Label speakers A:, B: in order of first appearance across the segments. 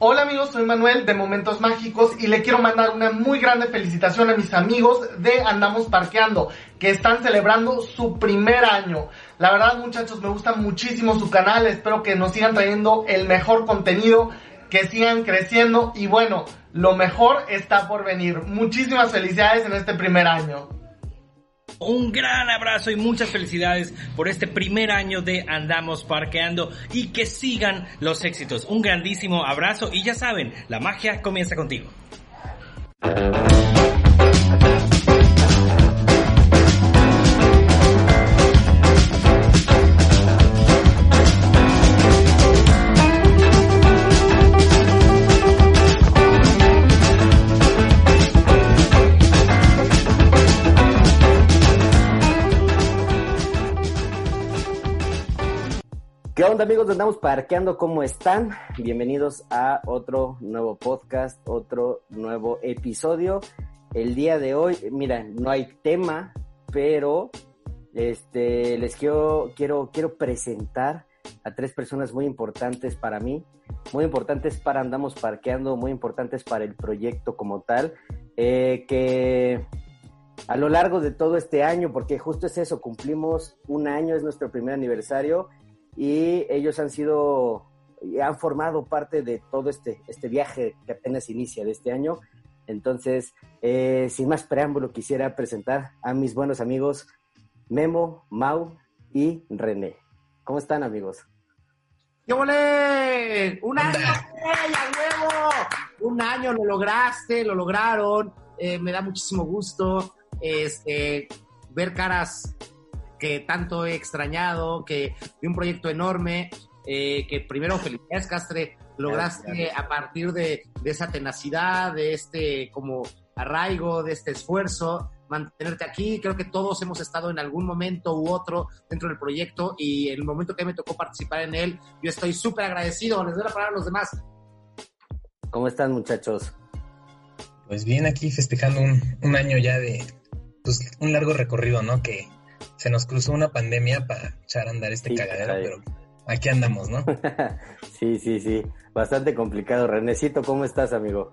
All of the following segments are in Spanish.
A: Hola amigos, soy Manuel de Momentos Mágicos y le quiero mandar una muy grande felicitación a mis amigos de Andamos Parqueando, que están celebrando su primer año. La verdad muchachos, me gusta muchísimo su canal, espero que nos sigan trayendo el mejor contenido, que sigan creciendo y bueno, lo mejor está por venir. Muchísimas felicidades en este primer año.
B: Un gran abrazo y muchas felicidades por este primer año de Andamos Parqueando y que sigan los éxitos. Un grandísimo abrazo y ya saben, la magia comienza contigo.
C: ¿Qué onda amigos? Andamos parqueando, ¿cómo están? Bienvenidos a otro nuevo podcast, otro nuevo episodio. El día de hoy, mira, no hay tema, pero este les quiero, quiero, quiero presentar a tres personas muy importantes para mí, muy importantes para Andamos Parqueando, muy importantes para el proyecto como tal, eh, que a lo largo de todo este año, porque justo es eso, cumplimos un año, es nuestro primer aniversario y ellos han sido y han formado parte de todo este, este viaje que apenas inicia de este año. Entonces, eh, sin más preámbulo, quisiera presentar a mis buenos amigos Memo, Mau y René. ¿Cómo están, amigos?
D: ¡Qué volé! ¡Un año! ¡Ey, a huevo! Un año lo lograste, lo lograron. Eh, me da muchísimo gusto este, ver caras que tanto he extrañado, que de un proyecto enorme, eh, que primero felicidades, Castre, lograste a partir de, de, esa tenacidad, de este como arraigo, de este esfuerzo, mantenerte aquí. Creo que todos hemos estado en algún momento u otro dentro del proyecto y en el momento que me tocó participar en él, yo estoy súper agradecido. Les doy la palabra a los demás.
C: ¿Cómo están, muchachos?
E: Pues bien, aquí festejando un, un año ya de pues, un largo recorrido, ¿no? Que se nos cruzó una pandemia para echar a andar este sí, cagadero, pero aquí andamos, ¿no?
C: sí, sí, sí. Bastante complicado. Renecito, ¿cómo estás, amigo?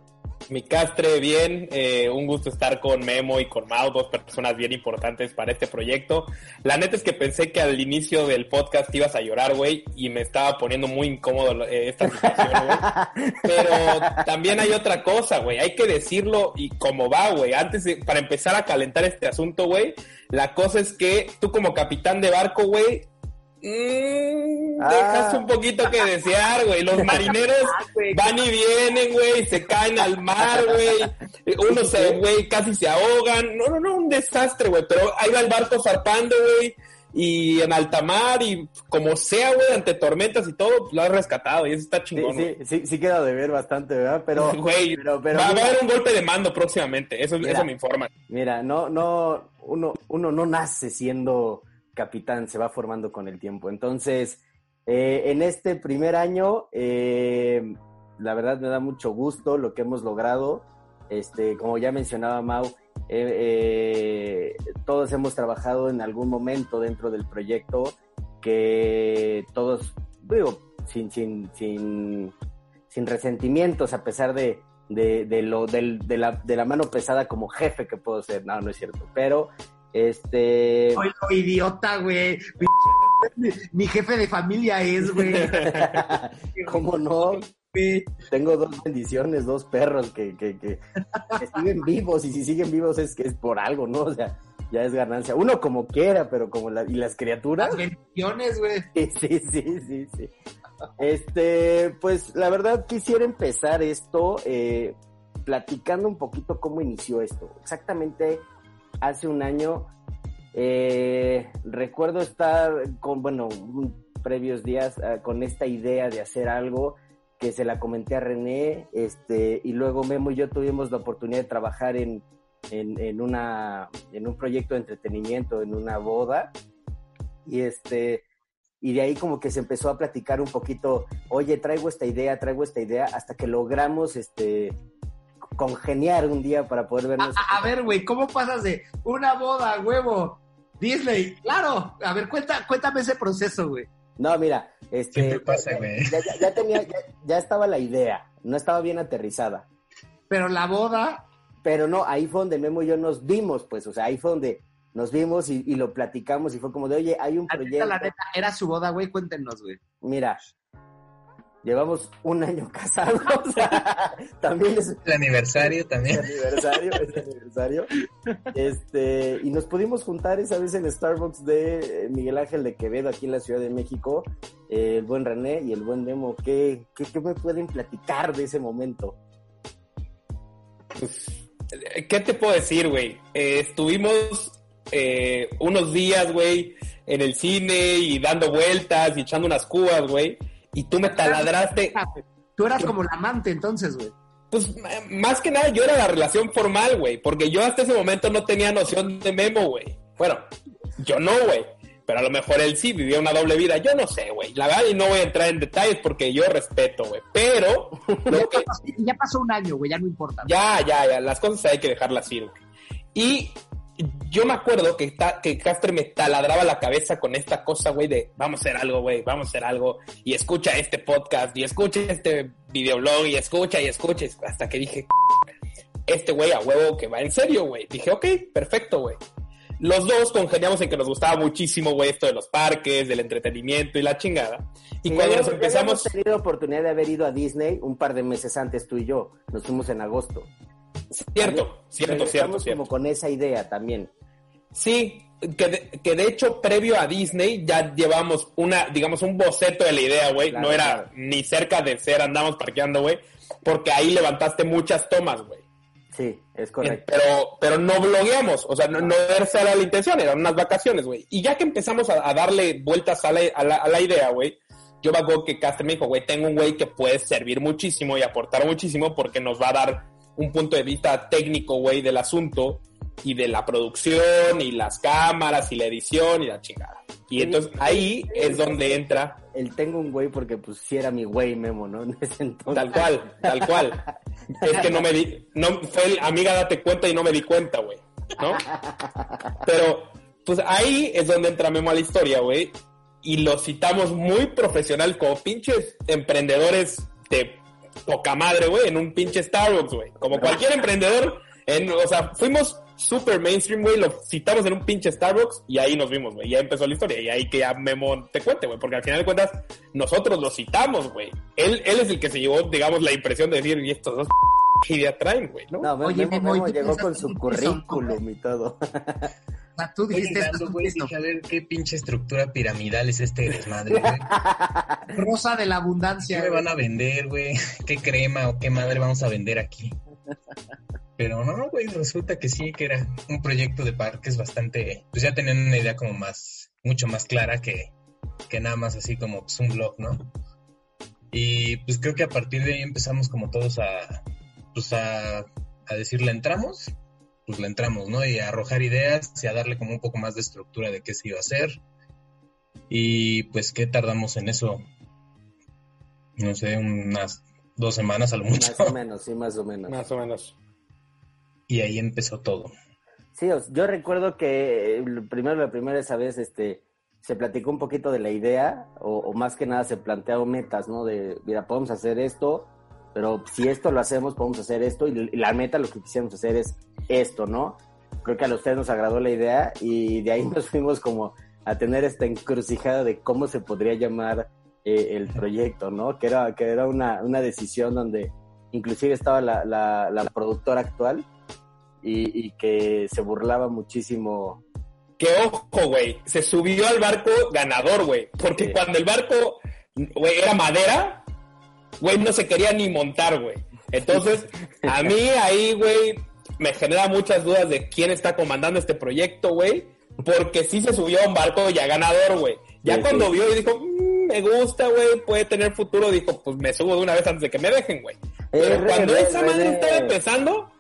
F: Mi castre, bien. Eh, un gusto estar con Memo y con Mau, dos personas bien importantes para este proyecto. La neta es que pensé que al inicio del podcast ibas a llorar, güey, y me estaba poniendo muy incómodo eh, esta situación, güey. Pero también hay otra cosa, güey. Hay que decirlo y cómo va, güey. Antes, de, para empezar a calentar este asunto, güey, la cosa es que tú como capitán de barco, güey, Mm, ah. Dejas un poquito que desear, güey. Los marineros van y vienen, güey, se caen al mar, güey. Uno se, güey, casi se ahogan. No, no, no, un desastre, güey. Pero ahí va el barco zarpando, güey. Y en alta mar y como sea, güey, ante tormentas y todo, pues, lo has rescatado y eso está chingón.
C: Sí, sí, sí, sí, queda de ver bastante, ¿verdad? Pero,
F: güey,
C: pero, pero,
F: va, va, a haber un golpe de mando próximamente, eso,
C: mira,
F: eso me informa.
C: Mira, no, no, uno, uno no nace siendo capitán, se va formando con el tiempo. Entonces, eh, en este primer año, eh, la verdad me da mucho gusto lo que hemos logrado. Este, como ya mencionaba Mau, eh, todos hemos trabajado en algún momento dentro del proyecto que todos, digo, sin, sin, sin, sin resentimientos, a pesar de, de, lo, de, de, la, de la mano pesada como jefe que puedo ser. No, no es cierto. Pero este.
D: Oye, idiota, güey. Mi, mi, jefe de familia es, güey.
C: ¿Cómo no? Tengo dos bendiciones, dos perros que, que, que, que, siguen vivos y si siguen vivos es que es por algo, ¿no? O sea, ya es ganancia. Uno como quiera, pero como la, y las criaturas.
D: Las bendiciones, güey.
C: Sí, sí, sí, sí. Este, pues la verdad quisiera empezar esto eh, platicando un poquito cómo inició esto. Exactamente hace un año. Eh, recuerdo estar con, bueno, previos días uh, con esta idea de hacer algo que se la comenté a René, este, y luego Memo y yo tuvimos la oportunidad de trabajar en, en, en, una, en un proyecto de entretenimiento, en una boda, y este, y de ahí como que se empezó a platicar un poquito, oye, traigo esta idea, traigo esta idea, hasta que logramos, este, congeniar un día para poder vernos.
D: A, a ver, güey, ¿cómo pasas de una boda, huevo, Disney? Claro, a ver, cuenta, cuéntame ese proceso, güey.
C: No, mira, este,
E: pasa, güey.
C: Ya, ya, ya, tenía, ya, ya, estaba la idea, no estaba bien aterrizada.
D: Pero la boda.
C: Pero no, ahí fue donde Memo y yo nos vimos, pues, o sea, ahí fue donde nos vimos y, y lo platicamos y fue como de, oye, hay un proyecto.
D: la neta, era su boda, güey. Cuéntenos, güey.
C: Mira, llevamos un año casados. también es
E: El aniversario
C: es
E: también.
C: aniversario, es aniversario. Este, y nos pudimos juntar esa vez en el Starbucks de eh, Miguel Ángel de Quevedo, aquí en la Ciudad de México, eh, el buen René y el buen Memo. ¿Qué, qué, qué me pueden platicar de ese momento?
F: ¿Qué te puedo decir, güey? Eh, estuvimos eh, unos días, güey, en el cine y dando vueltas y echando unas cubas, güey. Y tú me taladraste.
D: Tú eras como la amante entonces, güey.
F: Pues m- más que nada yo era la relación formal, güey. Porque yo hasta ese momento no tenía noción de memo, güey. Bueno, yo no, güey. Pero a lo mejor él sí vivía una doble vida. Yo no sé, güey. La verdad, y no voy a entrar en detalles porque yo respeto, güey. Pero lo que,
D: Ya pasó un año, güey, ya no importa.
F: ya, ya, ya, las cosas hay que dejarlas ir. güey. Y yo me acuerdo que, ta- que Castre me taladraba la cabeza con esta cosa, güey, de vamos a hacer algo, güey, vamos a hacer algo. Y escucha este podcast, y escucha este videoblog, y escucha, y escucha. Hasta que dije, este güey a huevo que va en serio, güey. Dije, ok, perfecto, güey. Los dos congeniamos en que nos gustaba muchísimo, güey, esto de los parques, del entretenimiento y la chingada. Y
C: Sí,
F: cuando
C: ya
F: nos empezamos...
C: habíamos tenido oportunidad de haber ido a Disney un par de meses antes tú y yo. Nos fuimos en agosto.
F: Cierto, cierto, cierto, cierto.
C: como con esa idea también.
F: Sí, que de, que de hecho previo a Disney ya llevamos una, digamos, un boceto de la idea, güey.
C: Claro,
F: no era
C: claro.
F: ni cerca de ser andamos parqueando, güey. Porque ahí levantaste muchas tomas, güey.
C: Sí, es correcto.
F: Pero, pero no blogueamos, o sea, no, no esa era la intención, eran unas vacaciones, güey. Y ya que empezamos a, a darle vueltas a la, a la, a la idea, güey, yo me acuerdo que Castre me dijo, güey, tengo un güey que puede servir muchísimo y aportar muchísimo porque nos va a dar un punto de vista técnico, güey, del asunto y de la producción y las cámaras y la edición y la chingada. Y entonces ahí es donde entra
C: El tengo un güey porque pues sí era mi güey Memo, ¿no? En ese entonces.
F: Tal cual, tal cual. Es que no me di, no, fue el, amiga, date cuenta y no me di cuenta, güey. ¿No? Pero, pues ahí es donde entra Memo a la historia, güey. Y lo citamos muy profesional, como pinches emprendedores de poca madre, güey, en un pinche Starbucks, güey. Como cualquier emprendedor, en, o sea, fuimos super mainstream, güey, lo citamos en un pinche Starbucks y ahí nos vimos, güey. Ya empezó la historia y ahí que ya Memo te cuente, güey, porque al final de cuentas nosotros lo citamos, güey. Él, él es el que se llevó, digamos, la impresión de decir, y estos dos qué idea traen, güey, ¿no?
C: No,
D: Oye,
C: Memo,
D: Memo, ¿y
C: Memo
D: tú
C: llegó con su currículum y todo.
D: O sea, tú dijiste esto,
E: llegando, güey,
D: esto.
E: dije, a ver qué pinche estructura piramidal es este desmadre, güey.
D: Rosa de la
E: ¿Qué
D: abundancia.
E: me
D: güey.
E: van a vender, güey? ¿Qué crema o qué madre vamos a vender aquí? Pero no, güey, resulta que sí, que era un proyecto de parques bastante... Pues ya tenían una idea como más, mucho más clara que, que nada más así como pues, un blog, ¿no? Y pues creo que a partir de ahí empezamos como todos a, pues a, a decir, ¿le entramos? Pues le entramos, ¿no? Y a arrojar ideas y a darle como un poco más de estructura de qué se iba a hacer. Y pues, ¿qué tardamos en eso? No sé, unas dos semanas a lo mucho.
C: Más o menos, sí, más o menos.
F: Más o menos.
E: Y ahí empezó todo.
C: Sí, yo recuerdo que eh, primero, la primera esa vez, este, se platicó un poquito de la idea, o, o más que nada se plantearon metas, ¿no? De, mira, podemos hacer esto, pero si esto lo hacemos, podemos hacer esto, y, la meta lo que quisiéramos hacer es esto, ¿no? Creo que a los tres nos agradó la idea, y de ahí nos fuimos como a tener esta encrucijada de cómo se podría llamar eh, el proyecto, ¿no? Que era, que era una, una decisión donde inclusive estaba la, la, la productora actual, y, y que se burlaba muchísimo.
F: Que ojo, güey, se subió al barco ganador, güey. Porque
C: Sí.
F: cuando el barco, güey, era madera, güey, no se quería ni montar, güey. Entonces, a mí ahí, güey, me genera muchas dudas de quién está comandando este proyecto, güey. Porque sí se subió a un barco ya ganador, güey. Ya
C: Sí,
F: cuando
C: sí.
F: vio y dijo, "Mm, me gusta, güey, puede tener futuro, dijo, pues me subo de una vez antes de que me dejen, güey. Pero
C: Eh,
F: cuando
C: René,
F: esa madre estaba empezando,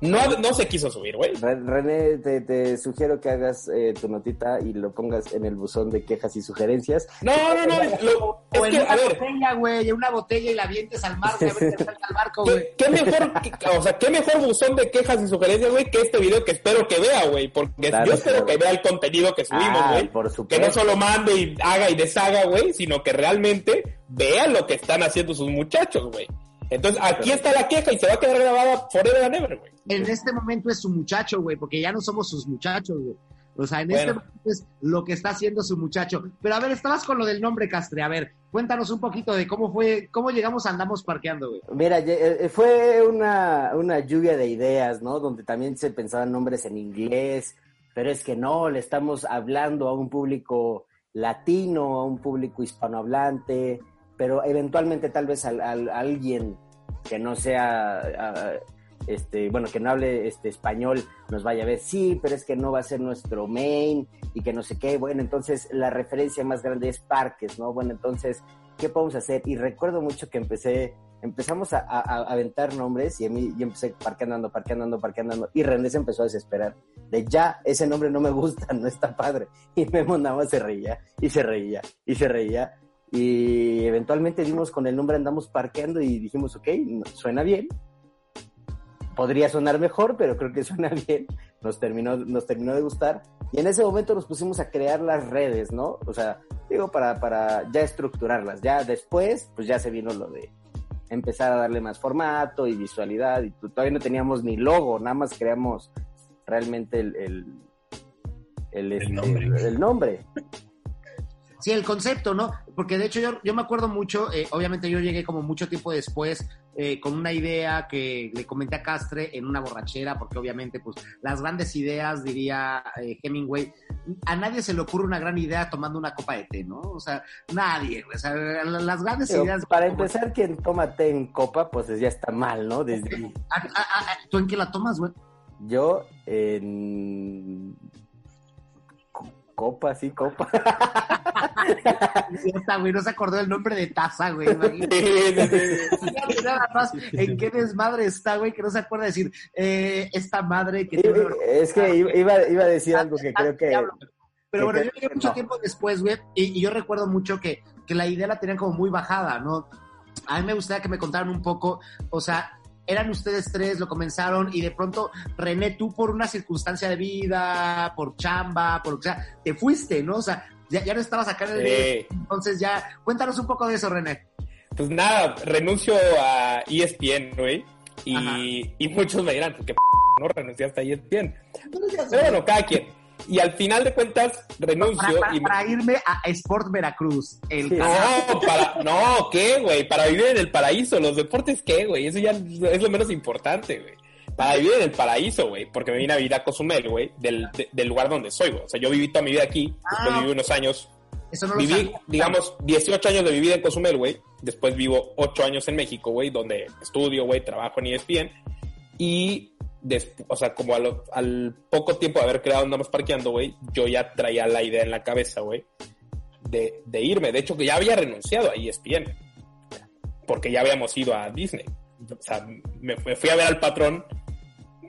F: no, no se quiso subir, güey.
C: Re- René, te, te sugiero que hagas eh, tu notita y lo pongas en el buzón de quejas y sugerencias.
F: No, no, no. lo-
D: O
F: es
D: en
F: que, a
D: una
F: ver,
D: botella, güey, una botella y la avientes al mar, güey, a ver qué salga al barco, güey.
F: ¿qué, qué mejor, que- o sea, qué mejor buzón de quejas y sugerencias, güey, que este video que espero que vea, güey, porque
C: Claro,
F: yo espero
C: claro.
F: que vea el contenido que subimos,
C: Ah,
F: güey. que no solo mande y haga y deshaga, güey, sino que realmente vea lo que están haciendo sus muchachos, güey. Entonces, aquí está la queja y se va a quedar grabada forever and ever, güey.
D: En este momento es su muchacho, güey, porque ya no somos sus muchachos, güey. O sea, en este momento es lo que está haciendo su muchacho. Pero a ver, estabas con lo del nombre, Castre. A ver, cuéntanos un poquito de cómo fue, cómo llegamos a Andamos Parqueando, güey.
C: Mira, ye- eh, fue una, una lluvia de ideas, ¿no? Donde también se pensaban nombres en inglés, pero es que no, le estamos hablando a un público latino, a un público hispanohablante, pero eventualmente tal vez al- al- a alguien que no sea, ah, este, bueno, que no hable este español nos vaya a ver, sí, pero es que no va a ser nuestro main y que no sé qué. Bueno, entonces la referencia más grande es parques, ¿no? Bueno, entonces, ¿qué podemos hacer? Y recuerdo mucho que empecé empezamos a, a- a aventar nombres y a mí yo empecé parqueando, ando, parqueando, ando, parqueando, ando, y René se empezó a desesperar de ya, ese nombre no me gusta, no está padre. Y Memo nada más se reía y se reía y se reía. Y eventualmente dimos con el nombre, andamos parqueando y dijimos, ok, suena bien. Podría sonar mejor, pero creo que suena bien. Nos terminó, nos terminó de gustar. Y en ese momento nos pusimos a crear las redes, ¿no? O sea, digo, para, para ya estructurarlas. Ya después, pues ya se vino lo de empezar a darle más formato y visualidad. Y todavía no teníamos ni logo, nada más creamos realmente el, el, el, este,
E: nombre.
C: el nombre.
D: Sí, el concepto, ¿no? Porque de hecho yo, yo me acuerdo mucho, eh, obviamente yo llegué como mucho tiempo después eh, con una idea que le comenté a Castre en una borrachera, porque obviamente pues las grandes ideas, diría eh, Hemingway, a nadie se le ocurre una gran idea tomando una copa de té, ¿no? O sea, nadie, o sea, la- las grandes
C: Pero
D: ideas...
C: para
D: como-
C: empezar, quien toma té en copa, pues ya está mal, ¿no? Desde.
D: Ah, ah, ah, ¿Tú en qué la tomas, güey?
C: yo en copa, sí, copa.
D: Esta, güey, no se acordó del nombre de taza, güey. imagínate. Nada más en qué desmadre está, güey, que no se acuerda de decir, eh, esta madre que tiene
C: es que iba, iba- a decir algo que creo que...
D: Pero bueno, yo llegué mucho
C: no.
D: tiempo después, güey, y, y yo recuerdo mucho que, que la idea la tenían como muy bajada, ¿no? A mí me gustaría que me contaran un poco, o sea, eran ustedes tres, lo comenzaron, y de pronto, René, tú por una circunstancia de vida, por chamba, por lo que sea, te fuiste, ¿no? O sea, ya, ya no estabas acá en el
F: Sí.
D: entonces ya, cuéntanos un poco de eso, René.
F: Pues nada, renuncio a ESPN, güey. Y, y muchos me dirán, ¿qué p no renunciaste a E ESPN? Pero bueno, cada quien. Y al final de cuentas, renuncio
D: para, para-
F: y...
D: para irme a Sport Veracruz, el
C: Sí.
F: No, para, no, ¿qué, güey? Para vivir en el paraíso, los deportes, ¿qué, güey? Eso ya es lo menos importante, güey. Para vivir en el paraíso, güey, porque me vine a vivir a Cozumel, güey, del, de- del lugar donde soy, güey. O sea, yo viví toda mi vida aquí, después
D: Ah,
F: viví unos años,
D: Eso no lo
F: viví,
D: sabía.
F: digamos, 18 años de vivir en Cozumel, güey. Después vivo 8 años en México, güey, donde estudio, güey, trabajo en ESPN. Y, o sea, como lo- al poco tiempo de haber creado Andamos Parqueando, güey, yo ya traía la idea en la cabeza, güey, de, de irme. De hecho, que ya había renunciado a ESPN. Porque ya habíamos ido a Disney. O sea, me, me fui a ver al patrón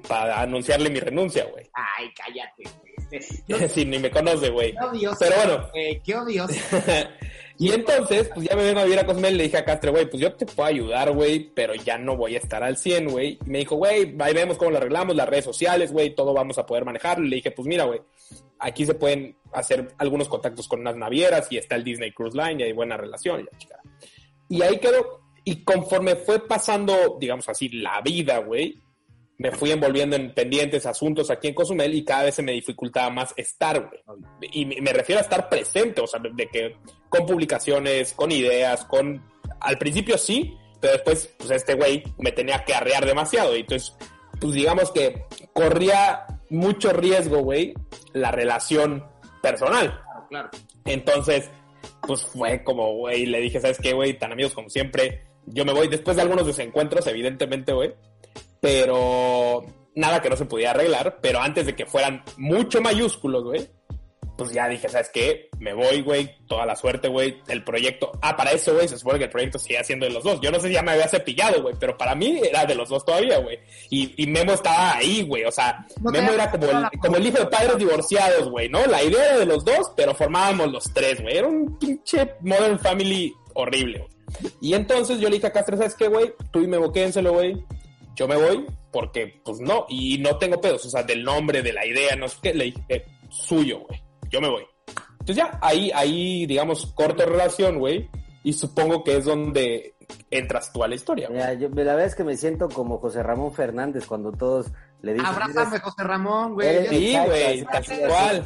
F: para anunciarle mi renuncia, güey.
D: Ay, cállate. güey.
F: si ni me conoce, güey.
D: Qué odioso.
F: Pero bueno,
D: eh, qué odioso.
F: y entonces, pues ya me vengo a vivir a Cozumel y le dije a Castre, güey, pues yo te puedo ayudar, güey, pero ya no voy a estar al 100, güey. Y me dijo, güey, ahí vemos cómo lo arreglamos, las redes sociales, güey, todo vamos a poder manejarlo. Y le dije, pues mira, güey, aquí se pueden hacer algunos contactos con unas navieras y está el Disney Cruise Line y hay buena relación. Y, la chingada. y ahí quedó. Y conforme fue pasando, digamos así, la vida, güey, me fui envolviendo en pendientes asuntos aquí en Cozumel y cada vez se me dificultaba más estar, güey. Y me refiero a estar presente, o sea, de que con publicaciones, con ideas, con... Al principio sí, pero después, pues este güey me tenía que arrear demasiado. Y entonces, pues digamos que corría mucho riesgo, güey, la relación personal.
D: Claro, claro.
F: Entonces, pues fue como, güey, le dije, ¿sabes qué, güey? Tan amigos como siempre. Yo me voy después de algunos desencuentros, evidentemente, güey. Pero nada que no se pudiera arreglar. Pero antes de que fueran mucho mayúsculos, güey, pues ya dije, ¿sabes qué? Me voy, güey. Toda la suerte, güey. El proyecto. Ah, para eso, güey, se supone que el proyecto sigue siendo de los dos. Yo no sé si ya me había cepillado, güey, pero para mí era de los dos todavía, güey. Y, y Memo estaba ahí, güey. O sea,
D: No
F: Memo era el, como el hijo de padres divorciados, güey, ¿no? La idea era de los dos, pero formábamos los tres, güey. Era un pinche Modern Family horrible, güey. Y entonces yo le dije a Castro, ¿sabes qué, güey? Tú y Memo, quédenselo, güey. Yo me voy, porque, pues no, y no tengo pedos, o sea, del nombre, de la idea, no sé qué. Le dije, eh, suyo, güey. Yo me voy. Entonces ya, ahí, ahí, digamos, corto relación, güey. Y supongo que es donde entras tú a la historia.
C: Mira, yo- la verdad es que me siento como José Ramón Fernández cuando todos le dicen...
D: Abrázame, José Ramón, güey.
F: Sí, güey, tal cual.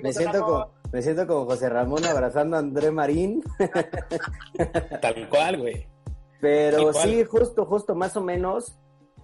C: Me siento, como, me siento como José Ramón abrazando a André Marín,
F: Tal cual, güey.
C: pero
F: Igual.
C: sí, justo, justo, más o menos,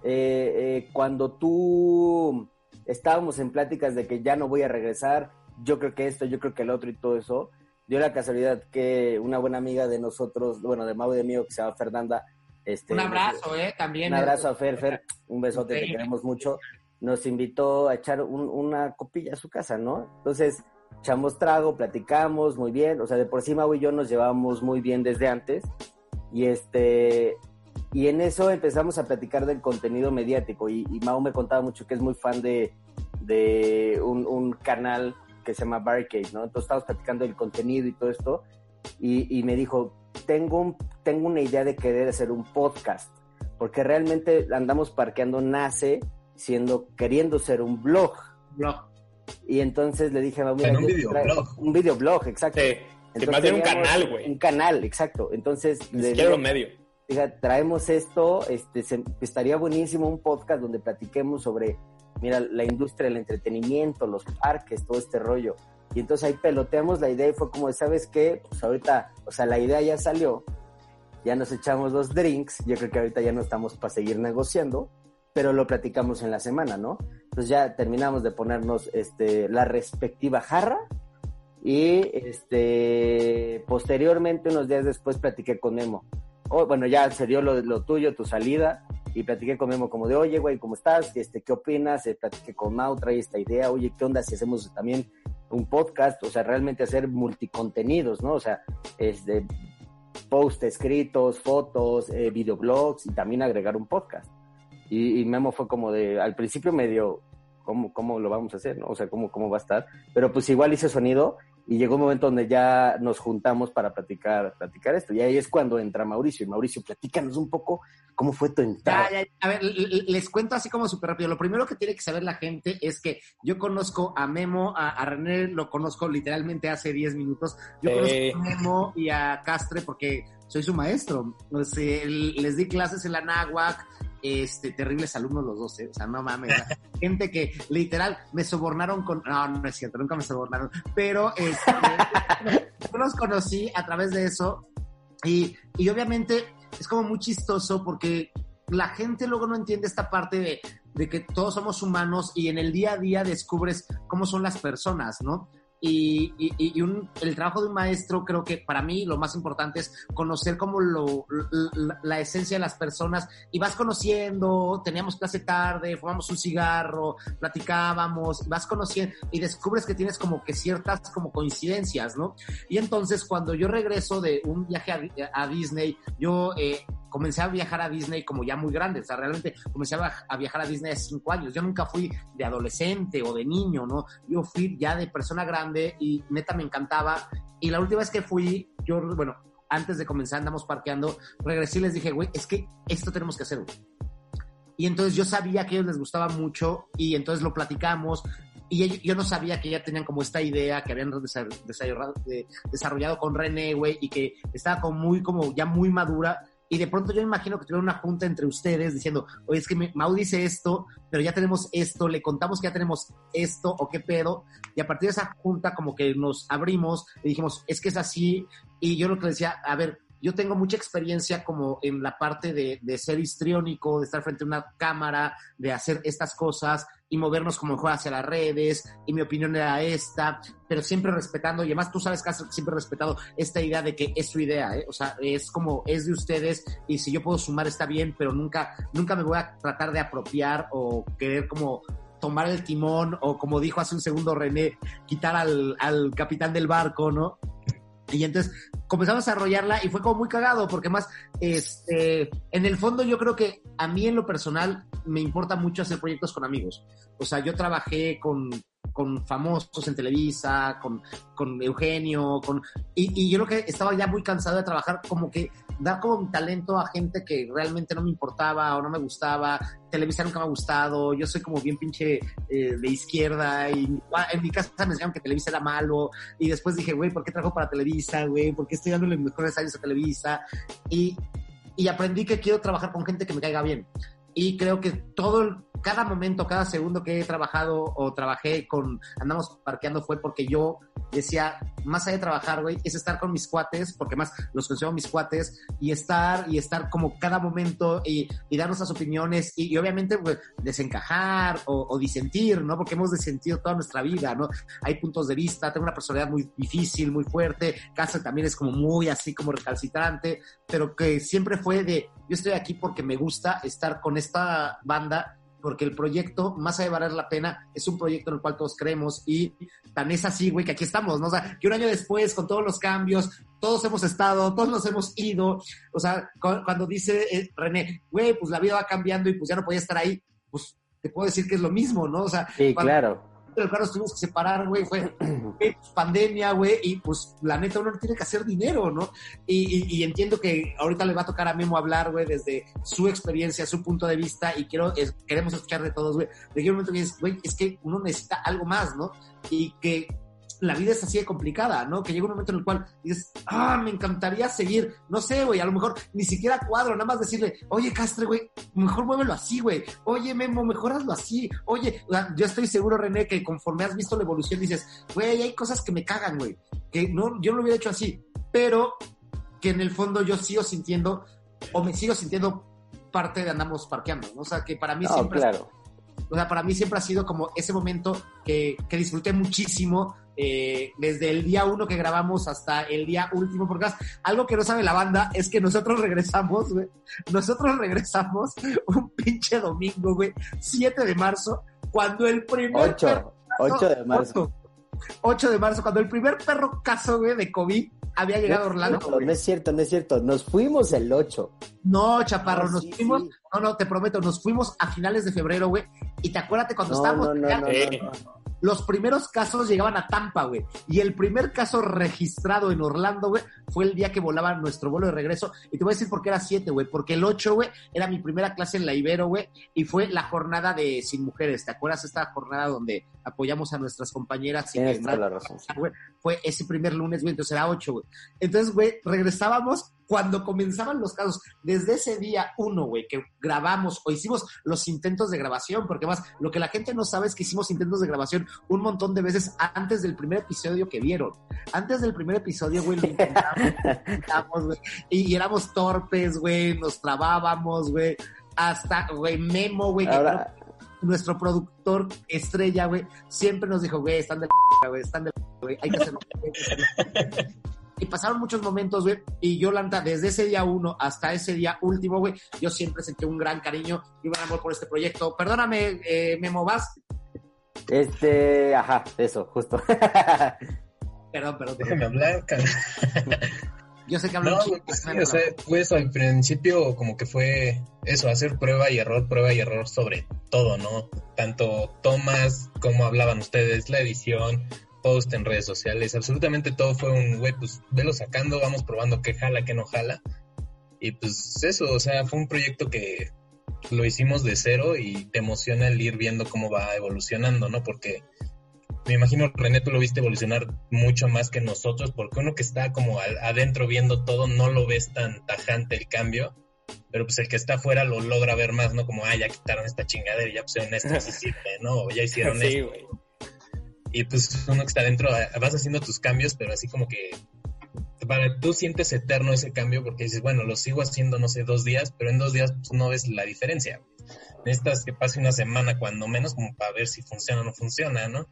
C: eh, eh, cuando tú estábamos en pláticas de que ya no voy a regresar, yo creo que esto, yo creo que el otro y todo eso, dio la casualidad que una buena amiga de nosotros, bueno, de Mau y de mío, que se llama Fernanda, este,
D: Un abrazo, ¿eh? También.
C: un abrazo a Fer, Fer, un besote, te queremos mucho. Nos invitó a echar un- una copilla a su casa, ¿no? Entonces, echamos trago, platicamos muy bien, o sea, de por sí Mau y yo nos llevábamos muy bien desde antes. Y este, y en eso empezamos a platicar del contenido mediático. Y, y Mau me contaba mucho que es muy fan de, de un, un canal que se llama Barricade, ¿no? Entonces estábamos platicando del contenido y todo esto. Y, y me dijo, tengo, un, tengo una idea de querer hacer un podcast. Porque realmente andamos parqueando nace siendo, queriendo ser un blog.
D: Blog.
C: Y entonces le dije, Mau, mira,
E: un
C: yo
E: videoblog.
C: Un videoblog, exacto.
F: Sí. Que
C: Entonces
F: más bien un canal, güey.
C: Un canal, exacto. Entonces,
F: Ni
C: le
F: siquiera un medio.
C: Diga, traemos esto, este, se- estaría buenísimo un podcast donde platiquemos sobre, mira, la industria del entretenimiento, los parques, todo este rollo. Y entonces ahí peloteamos la idea y fue como, ¿sabes qué? Pues ahorita, o sea, la idea ya salió, ya nos echamos los drinks, yo creo que ahorita ya no estamos para seguir negociando, pero lo platicamos en la semana, ¿no? Entonces ya terminamos de ponernos este, la respectiva jarra y este posteriormente, unos días después, platiqué con Memo. Oh, bueno, ya se dio lo, lo tuyo, tu salida, y platiqué con Memo como de, oye, güey, ¿cómo estás? Este, ¿Qué opinas? Eh, platiqué con Mau, trae esta idea, oye, ¿qué onda si hacemos también un podcast? O sea, realmente hacer multicontenidos, ¿no? O sea, este, posts escritos, fotos, eh, videoblogs y también agregar un podcast. Y, y Memo fue como de, al principio medio, ¿cómo, cómo lo vamos a hacer? ¿no? O sea, ¿cómo, ¿cómo va a estar? Pero pues igual hice sonido y llegó un momento donde ya nos juntamos para platicar, platicar esto. Y ahí es cuando entra Mauricio. Y Mauricio, platícanos un poco cómo fue tu entrada.
D: Ya, ya, a ver, les cuento así como súper rápido. Lo primero que tiene que saber la gente es que yo conozco a Memo, a, a René lo conozco literalmente hace 10 minutos. Yo
F: Eh.
D: conozco a Memo y a Castre porque soy su maestro. Sea, el- les di clases en la náhuac, este, terribles alumnos los dos, ¿eh? o sea, no mames. gente que literal me sobornaron con, no, no es cierto, nunca me sobornaron, pero este, yo los conocí a través de eso y, y obviamente es como muy chistoso porque la gente luego no entiende esta parte de, de que todos somos humanos y en el día a día descubres cómo son las personas, ¿no? Y, el trabajo de un maestro creo que para mí lo más importante es conocer como lo, la, la esencia de las personas y vas conociendo, teníamos clase tarde, fumamos un cigarro, platicábamos, vas conociendo y descubres que tienes como que ciertas como coincidencias, ¿no? Y entonces cuando yo regreso de un viaje a, a Disney, yo eh, comencé a viajar a Disney como ya muy grande, o sea, realmente comencé a, viaj- a viajar a Disney hace cinco años, yo nunca fui de adolescente o de niño, ¿no? Yo fui ya de persona grande y neta me encantaba. Y la última vez que fui, yo, bueno, antes de comenzar andamos parqueando, regresé y les dije, güey, es que esto tenemos que hacer, güey. Y entonces yo sabía que a ellos les gustaba mucho y entonces lo platicamos. Y yo no sabía que ya tenían como esta idea que habían desa- desarrollado, de- desarrollado con René, güey, y que estaba como muy, como ya muy madura. Y de pronto yo me imagino que tuvieron una junta entre ustedes diciendo, oye, es que Mau dice esto, pero ya tenemos esto, le contamos que ya tenemos esto, o qué pedo. Y a partir de esa junta como que nos abrimos y dijimos, es que es así. Y yo lo que decía, a ver, yo tengo mucha experiencia como en la parte de, ser histriónico, de estar frente a una cámara, de hacer estas cosas y movernos como mejor hacia las redes, y mi opinión era esta, pero siempre respetando, y además tú sabes, que siempre he respetado esta idea de que es su idea, ¿eh? o sea, es como, es de ustedes, y si yo puedo sumar está bien, pero nunca, nunca me voy a tratar de apropiar o querer como tomar el timón, o como dijo hace un segundo René, quitar al, al capitán del barco, ¿no? Y entonces comenzamos a desarrollarla y fue como muy cagado, porque más, este, en el fondo yo creo que a mí en lo personal me importa mucho hacer proyectos con amigos. O sea, yo trabajé con, con famosos en Televisa, con, con Eugenio, con, y, yo creo que estaba ya muy cansado de trabajar como que dar como mi talento a gente que realmente no me importaba o no me gustaba. Televisa nunca me ha gustado, yo soy como bien pinche eh, de izquierda y en mi casa me enseñaron que Televisa era malo y después dije, güey, ¿por qué trabajo para Televisa, güey? ¿Por qué estoy dándole mejores años a Televisa? Y y aprendí que quiero trabajar con gente que me caiga bien. Y creo que todo, el- cada momento, cada segundo que he trabajado o trabajé con Andamos Parqueando fue porque yo decía, más allá de trabajar, güey, es estar con mis cuates, porque más los considero mis cuates, y estar, y estar como cada momento y, y dar nuestras opiniones y, obviamente pues, desencajar o, o disentir, ¿no? Porque hemos disentido toda nuestra vida, ¿no? Hay puntos de vista, tengo una personalidad muy difícil, muy fuerte, Casa también es como muy así como recalcitrante, pero que siempre fue de, yo estoy aquí porque me gusta estar con esta banda porque el proyecto, más allá de valer la pena, es un proyecto en el cual todos creemos y tan es así, güey, que aquí estamos, ¿no? O sea, que un año después, con todos los cambios, todos hemos estado, todos nos hemos ido, o sea, cu- cuando dice eh, René, güey, pues la vida va cambiando y pues ya no podía estar ahí, pues te puedo decir que es lo mismo, ¿no? O sea,
C: Sí,
D: cuando-
C: claro.
D: Cual nos tuvimos que separar, güey, fue pandemia, güey, y pues la neta uno tiene que hacer dinero, ¿no? Y, y- entiendo que ahorita le va a tocar a Memo hablar, güey, desde su experiencia, su punto de vista, y quiero, es- queremos escuchar de todos, güey. De un momento que dices, güey, es que uno necesita algo más, ¿no? Y que la vida es así de complicada, ¿no? Que llega un momento en el cual dices, ah, me encantaría seguir, no sé, güey, a lo mejor ni siquiera cuadro, nada más decirle, oye, Castre, güey, mejor muévelo así, güey, oye, Memo, mejor hazlo así, oye, yo estoy seguro, René, que conforme has visto la evolución dices, güey, hay cosas que me cagan, güey, que no, yo no lo hubiera hecho así, pero que en el fondo yo sigo sintiendo, o me sigo sintiendo parte de andamos parqueando, ¿no? O sea, que para mí
C: No,
D: siempre
C: claro.
D: O sea, para mí siempre ha sido como ese momento que, que disfruté muchísimo, eh, desde el día uno que grabamos hasta el día último, porque algo que no sabe la banda es que nosotros regresamos, güey, nosotros regresamos un pinche domingo, güey, 7 de marzo, cuando el primer perro
C: 8,
D: caso-
C: 8 de marzo.
D: 8 de marzo, cuando el primer perro caso, güey, de COVID había llegado a Orlando.
C: No, no es cierto, no es cierto. Nos fuimos el 8.
D: No, chaparro,
C: No,
D: nos
C: sí,
D: fuimos,
C: sí.
D: no, no, te prometo, nos fuimos a finales de febrero, güey, y te acuérdate cuando estábamos
F: Eh.
D: los primeros casos llegaban a Tampa, güey. Y el primer caso registrado en Orlando, güey, fue el día que volaba nuestro vuelo de regreso. Y te voy a decir por qué era 7, güey. Porque el 8, güey, era mi primera clase en la Ibero, güey. Y fue la jornada de Sin Mujeres. ¿Te acuerdas esta jornada donde apoyamos a nuestras compañeras? y que-
C: la razón.
D: güey, fue ese primer lunes, güey, entonces era 8, güey. Entonces, güey, regresábamos cuando comenzaban los casos. Desde ese día uno, güey, que grabamos o hicimos los intentos de grabación, porque más, lo que la gente no sabe es que hicimos intentos de grabación un montón de veces antes del primer episodio que vieron. Antes del primer episodio, güey, lo intentamos, intentamos, güey, y, éramos torpes, güey, nos trabábamos, güey. Hasta, güey, Memo, güey, que
C: Ahora,
D: nuestro productor estrella, güey, siempre nos dijo, güey, están de la güey, están de la güey, hay que hacerlo. hay que hacerlo". Y pasaron muchos momentos, güey, y yo, Lanta, desde ese día uno hasta ese día último, güey, yo siempre sentí un gran cariño y un gran amor por este proyecto. Perdóname, eh, Memo, ¿vas?
C: este, ajá, eso, justo.
D: Perdón, perdón.
E: Déjame
D: perdón.
E: hablar, cara.
D: Yo sé que hablo
E: No, pues sí, o sea,
D: hablar.
E: pues al principio como que fue eso, hacer prueba y error, prueba y error sobre todo, ¿no? Tanto tomas, como hablaban ustedes, la edición, post en redes sociales, absolutamente todo fue un, güey, pues velo sacando, vamos probando qué jala, qué no jala. Y pues eso, o sea, fue un proyecto que lo hicimos de cero y te emociona el ir viendo cómo va evolucionando, ¿no? Porque me imagino, René, tú lo viste evolucionar mucho más que nosotros, porque uno que está como adentro viendo todo, no lo ves tan tajante el cambio, pero pues el que está afuera lo logra ver más, ¿no? Como, ah, ya quitaron esta chingadera, y ya pusieron esto, sí sirve, ¿no? O ya hicieron
F: Sí,
E: esto.
F: güey.
E: Y pues uno que está adentro, ah, vas haciendo tus cambios, pero así como que para, tú sientes eterno ese cambio porque dices, bueno, lo sigo haciendo, no sé, dos días, pero en dos días pues, no ves la diferencia. Necesitas que pase una semana cuando menos como para ver si funciona o no funciona, ¿no?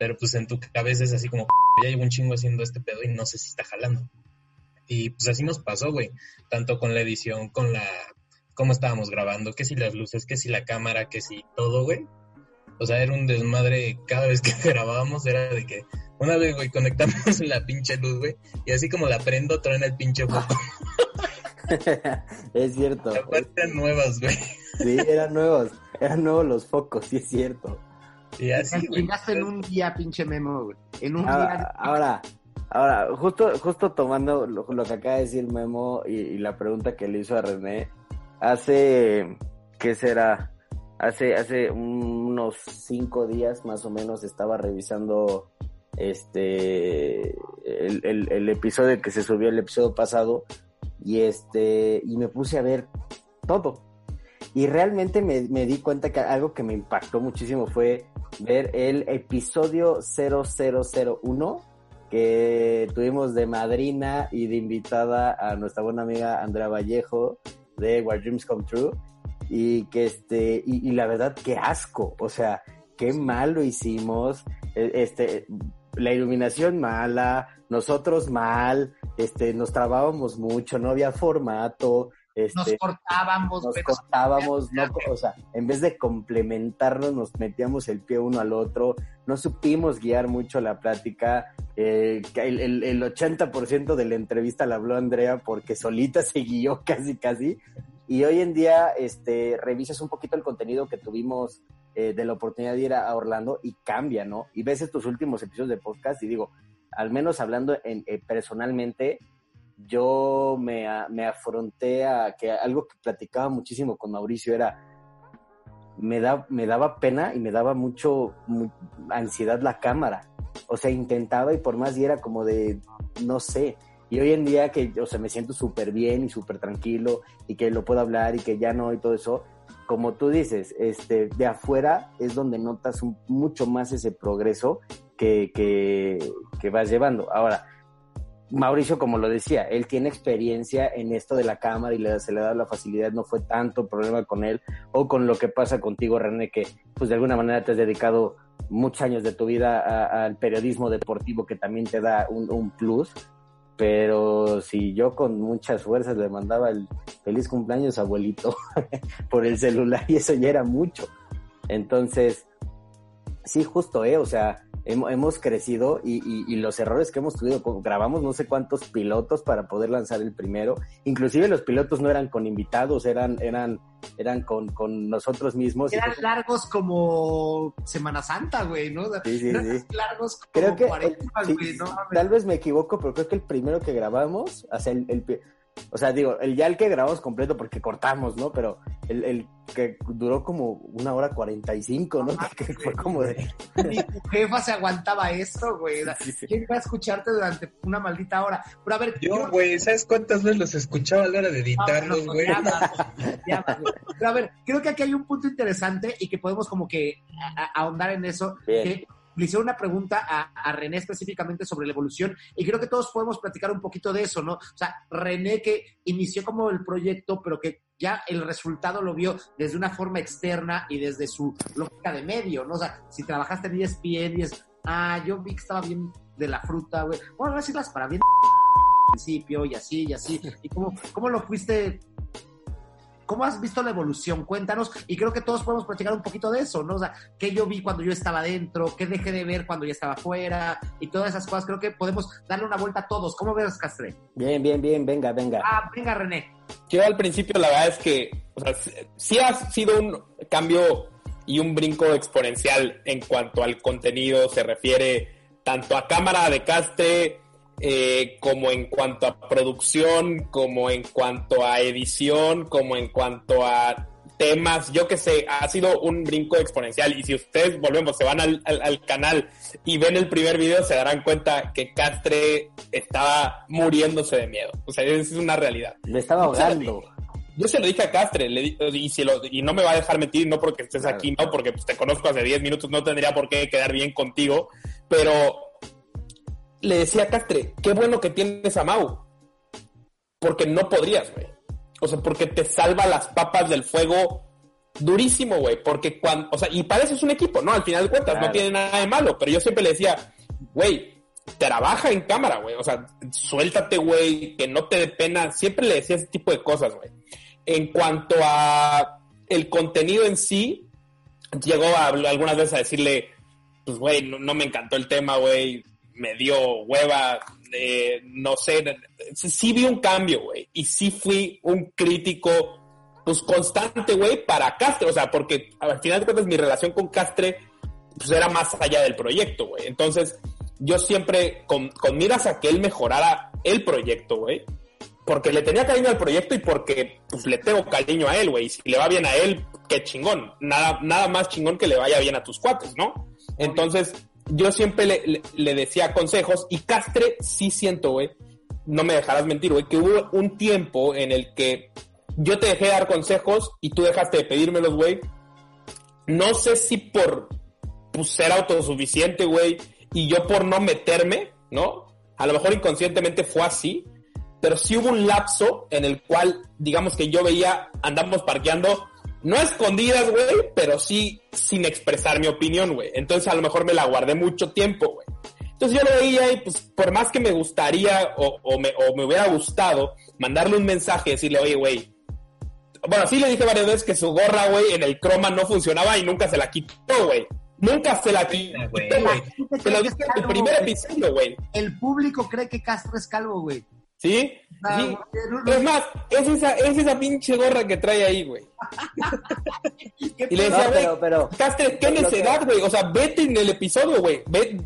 E: Pero pues en tu cabeza es así como, ya llevo un chingo haciendo este pedo y no sé si está jalando. Y pues así nos pasó, güey. Tanto con la edición, con la... cómo estábamos grabando, que si las luces, que si la cámara, que si todo, güey. O sea, era un desmadre cada vez que grabábamos, era de que una vez, güey, conectamos la pinche luz, güey, y así como la prendo, traen el pinche foco.
C: es cierto.
E: Aparte eran nuevas, güey.
C: Sí, eran nuevos. Eran nuevos los focos, sí es cierto.
E: Y así, güey.
D: En un día, pinche Memo, güey. En un
C: Ahora,
D: día.
C: ahora, ahora, justo, justo tomando lo, lo que acaba de decir Memo y, y la pregunta que le hizo a René, hace, ¿qué será? Hace, hace unos cinco días más o menos estaba revisando este el, el, el episodio que se subió el episodio pasado y este, y me puse a ver todo. Y realmente me, me di cuenta que algo que me impactó muchísimo fue ver el episodio 0001 que tuvimos de madrina y de invitada a nuestra buena amiga Andrea Vallejo de Where Dreams Come True. Y que este y, y la verdad qué asco, o sea, qué mal lo hicimos, e- este la iluminación mala, nosotros mal, este nos trabábamos mucho, no había formato,
D: Nos
C: este
D: cortábamos,
C: nos cortábamos, no, o sea, en vez de complementarnos, nos metíamos el pie uno al otro, no supimos guiar mucho la plática, eh, el, el, el 80% de la entrevista la habló Andrea porque solita se guió casi, casi, y hoy en día, este, revisas un poquito el contenido que tuvimos eh, de la oportunidad de ir a, a Orlando y cambia, ¿no? Y ves estos últimos episodios de podcast y digo, al menos hablando en, eh, personalmente, yo me, me afronté a que algo que platicaba muchísimo con Mauricio era, me, da, me daba pena y me daba mucho mu- ansiedad la cámara. O sea, intentaba y por más y era como de, no sé. Y hoy en día que, o sea, me siento súper bien y súper tranquilo y que lo puedo hablar y que ya no y todo eso, como tú dices, este, de afuera es donde notas mucho más ese progreso que, que, que vas llevando. Ahora, Mauricio, como lo decía, él tiene experiencia en esto de la cámara y le, se le da la facilidad, no fue tanto problema con él o con lo que pasa contigo, René, que pues de alguna manera te has dedicado muchos años de tu vida al periodismo deportivo que también te da un, un plus. Pero si yo con muchas fuerzas le mandaba el feliz cumpleaños abuelito por el celular y eso ya era mucho. Entonces, sí, justo, ¿eh? O sea, hemos crecido y, y- y los errores que hemos tenido, grabamos no sé cuántos pilotos para poder lanzar el primero, inclusive los pilotos no eran con invitados, eran, eran, eran con, con nosotros mismos.
D: Eran
C: pues,
D: largos como Semana Santa, güey, ¿no?
C: Sí, sí,
D: Eran
C: sí.
D: largos como
C: creo que, el-
D: güey, no
C: tal vez me equivoco, pero creo que el primero que grabamos, o sea, el, o sea, digo, el ya el que grabamos completo porque cortamos, ¿no? Pero el, el que duró como una hora cuarenta y cinco, ¿no? Que fue como de...
D: Ni tu jefa se aguantaba eso, güey.
C: Sí, sí.
D: ¿Quién va a escucharte durante una maldita hora? Pero a ver,
E: Yo, güey, ¿sabes cuántas veces los escuchaba a la hora de
D: Ah,
E: editarlos,
D: no,
E: güey?
D: güey. Pero a ver, creo que aquí hay un punto interesante y que podemos como que ahondar en eso.
C: Bien.
D: Que le hicieron una pregunta a, René específicamente sobre la evolución y creo que todos podemos platicar un poquito de eso, ¿no? O sea, René que inició como el proyecto, pero que ya el resultado lo vio desde una forma externa y desde su lógica de medio, ¿no? O sea, si trabajaste en ESPN y es, ah, yo vi que estaba bien de la fruta, güey. Bueno, las para bien principio y así y así. ¿Y cómo, cómo lo fuiste? ¿Cómo has visto la evolución? Cuéntanos. Y creo que todos podemos platicar un poquito de eso, ¿no? O sea, qué yo vi cuando yo estaba dentro, qué dejé de ver cuando ya estaba afuera y todas esas cosas. Creo que podemos darle una vuelta a todos. ¿Cómo ves, Castre?
C: Bien, bien, bien, venga, venga.
D: Ah, venga, René.
F: Yo al principio la verdad es que, o sea, sí- sí ha sido un cambio y un brinco exponencial en cuanto al contenido se refiere tanto a cámara de castre eh, como en cuanto a producción, como en cuanto a edición, como en cuanto a temas, yo que sé, ha sido un brinco exponencial y si ustedes volvemos, se van al, al- al canal y ven el primer video, se darán cuenta que Castre estaba muriéndose de miedo. O sea, es una realidad.
C: Me estaba ahogando.
F: Yo se lo dije a Castre, le di- y, si lo- y no me va a dejar mentir, no porque estés
C: Claro.
F: aquí, no, porque pues, te conozco hace 10 minutos, no tendría por qué quedar bien contigo, pero le decía a Castre, qué bueno que tienes a Mau, porque no podrías, güey. O sea, porque te salva las papas del fuego durísimo, güey, porque cuando, o sea, y para eso es un equipo, ¿no? Al final de cuentas,
C: Claro.
F: no tiene nada de malo, pero yo siempre le decía, güey, trabaja en cámara, güey. O sea, suéltate, güey, que no te dé pena. Siempre le decía ese tipo de cosas, güey. En cuanto a el contenido en sí, llegó a, algunas veces a decirle, pues, güey, no, no me encantó el tema, güey, me dio hueva, eh, no sé, sí, vi un cambio, güey, y sí fui un crítico, pues, constante, güey, para Castre, o sea, porque al final de cuentas mi relación con Castre, pues, era más allá del proyecto, güey, entonces, yo siempre, con, con miras a que él mejorara el proyecto, güey, porque le tenía cariño al proyecto y porque pues le tengo cariño a él, güey. Y si le va bien a él, qué chingón. Nada, nada más chingón que le vaya bien a tus cuates, ¿no? Entonces, yo siempre le, le- decía consejos y Castre sí siento, güey. no me dejarás mentir, güey, que hubo un tiempo en el que yo te dejé dar consejos y tú dejaste de pedírmelos, güey. No sé si por pues, ser autosuficiente, güey, y yo por no meterme, ¿no? A lo mejor inconscientemente fue así, pero sí hubo un lapso en el cual, digamos que yo veía, andamos parqueando, no a escondidas, güey, pero sí sin expresar mi opinión, güey. Entonces a lo mejor me la guardé mucho tiempo, güey. Entonces yo lo veía y pues por más que me gustaría o, me, o me hubiera gustado mandarle un mensaje, decirle, oye, güey, bueno, sí le dije varias veces que su gorra, güey, en el croma no funcionaba y nunca se la quitó, güey. Nunca se la quitó, güey. Se lo dije en el primer episodio, güey.
D: El público cree que Castro es calvo, güey.
F: ¿Sí? sí. Es más, es esa, es esa pinche gorra que trae ahí, güey. y le decía, güey, pero, pero, qué necesidad, güey. O sea, vete en el episodio, güey.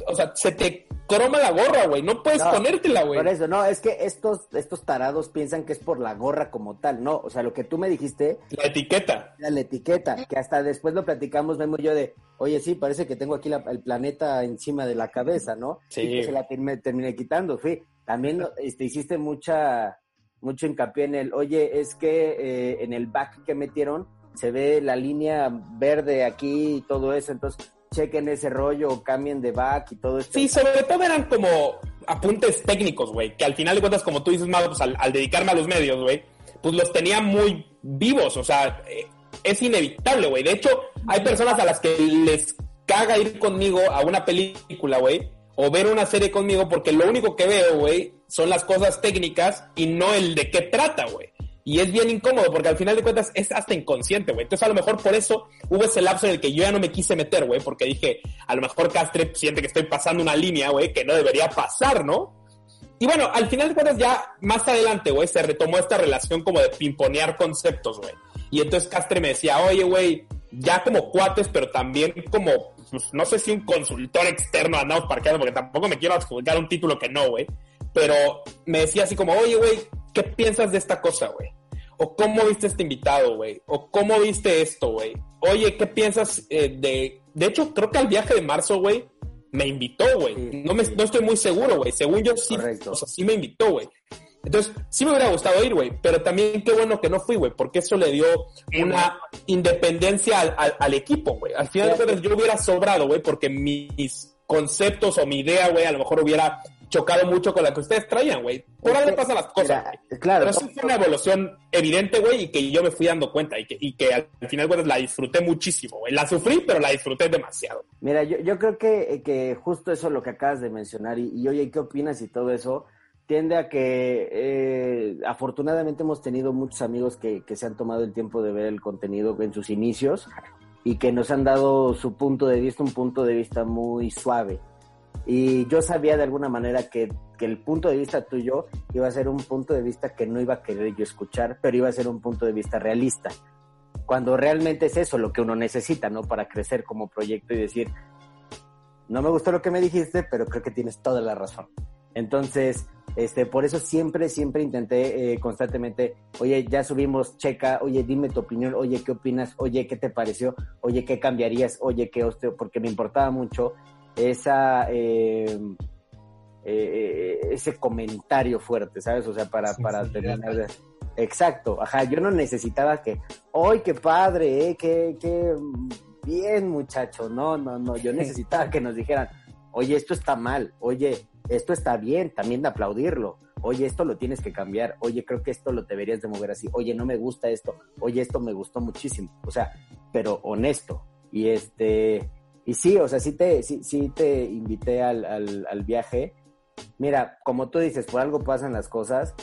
F: O sea, se te croma la gorra, güey. No puedes ponértela, güey.
C: Por eso, no, es que estos, estos tarados piensan que es por la gorra como tal. No, o sea, lo que tú me dijiste.
F: La etiqueta.
C: La, etiqueta, que hasta después lo platicamos, vemos yo de, oye, sí, parece que tengo aquí el planeta encima de la cabeza, ¿no?
F: Sí.
C: Y que se la terminé quitando, fui también este, hiciste mucha mucho hincapié en el, oye, es que eh, en el back que metieron se ve la línea verde aquí y todo eso, entonces chequen ese rollo, cambien de back y todo esto.
F: Sí, sobre todo eran como apuntes técnicos, güey, que al final de cuentas, como tú dices, Mago, pues al, dedicarme a los medios, güey, pues los tenía muy vivos, o sea, eh, es inevitable, güey. De hecho, hay personas a las que les caga ir conmigo a una película, güey, o ver una serie conmigo porque lo único que veo, güey, son las cosas técnicas y no el de qué trata, güey. Y es bien incómodo porque al final de cuentas es hasta inconsciente, güey. Entonces a lo mejor por eso hubo ese lapso en el que yo ya no me quise meter, güey, porque dije, a lo mejor Castre siente que estoy pasando una línea, güey, que no debería pasar, ¿no? Y bueno, al final de cuentas ya más adelante, güey, se retomó esta relación como de pimponear conceptos, güey. Y entonces Castre me decía, oye, güey, ya como cuates, pero también como pues, no sé si un consultor externo andamos parqueando, porque tampoco me quiero adjudicar un título que no, güey. Pero me decía así como, oye, güey, ¿qué piensas de esta cosa, güey? O cómo viste este invitado, güey. O cómo viste esto, güey. Oye, ¿qué piensas eh, de... De hecho, creo que al viaje de marzo, güey, me invitó, güey. no, me, no estoy muy seguro, güey. Según yo, sí, o sea, sí me invitó, güey. Entonces, sí me hubiera gustado ir, güey, pero también qué bueno que no fui, güey, porque eso le dio una independencia al, equipo, güey. Al final de cuentas, yo hubiera sobrado, güey, porque mis conceptos o mi idea, güey, a lo mejor hubiera chocado mucho con la que ustedes traían, güey. Por ahí pasan las cosas.
C: claro.
F: Pero sí fue una evolución evidente, güey, y que yo me fui dando cuenta y que, y que al final, güey, la disfruté muchísimo, güey. La sufrí, pero la disfruté demasiado.
C: Mira, yo, yo creo que, que justo eso lo que acabas de mencionar y, y oye, ¿qué opinas y todo eso? Tiende a que eh, afortunadamente hemos tenido muchos amigos que, que, se han tomado el tiempo de ver el contenido en sus inicios y que nos han dado su punto de vista, un punto de vista muy suave. Y yo sabía de alguna manera que, que el punto de vista tuyo iba a ser un punto de vista que no iba a querer yo escuchar, pero iba a ser un punto de vista realista. Cuando realmente es eso lo que uno necesita, ¿no? Para crecer como proyecto y decir, no me gustó lo que me dijiste, pero creo que tienes toda la razón. Entonces, este, por eso siempre, siempre intenté eh, constantemente, oye, ya subimos, checa, oye, dime tu opinión, oye, ¿qué opinas? Oye, ¿qué te pareció? Oye, ¿qué cambiarías? Oye, ¿qué osteo? Porque me importaba mucho esa, eh, eh, ese comentario fuerte, ¿sabes? O sea, para, para terminar Exacto, ajá, yo no necesitaba que, ¡ay, qué padre, eh! ¡Qué, qué bien, muchacho! No, no, no, yo necesitaba que nos dijeran, oye, esto está mal, oye, esto está bien, también de aplaudirlo. Oye, esto lo tienes que cambiar. Oye, creo que esto lo deberías de mover así. Oye, no me gusta esto. Oye, esto me gustó muchísimo. O sea, pero honesto. Y este, y sí, o sea, sí te, sí, te invité al, al, al viaje. Mira, como tú dices, por algo pasan las cosas.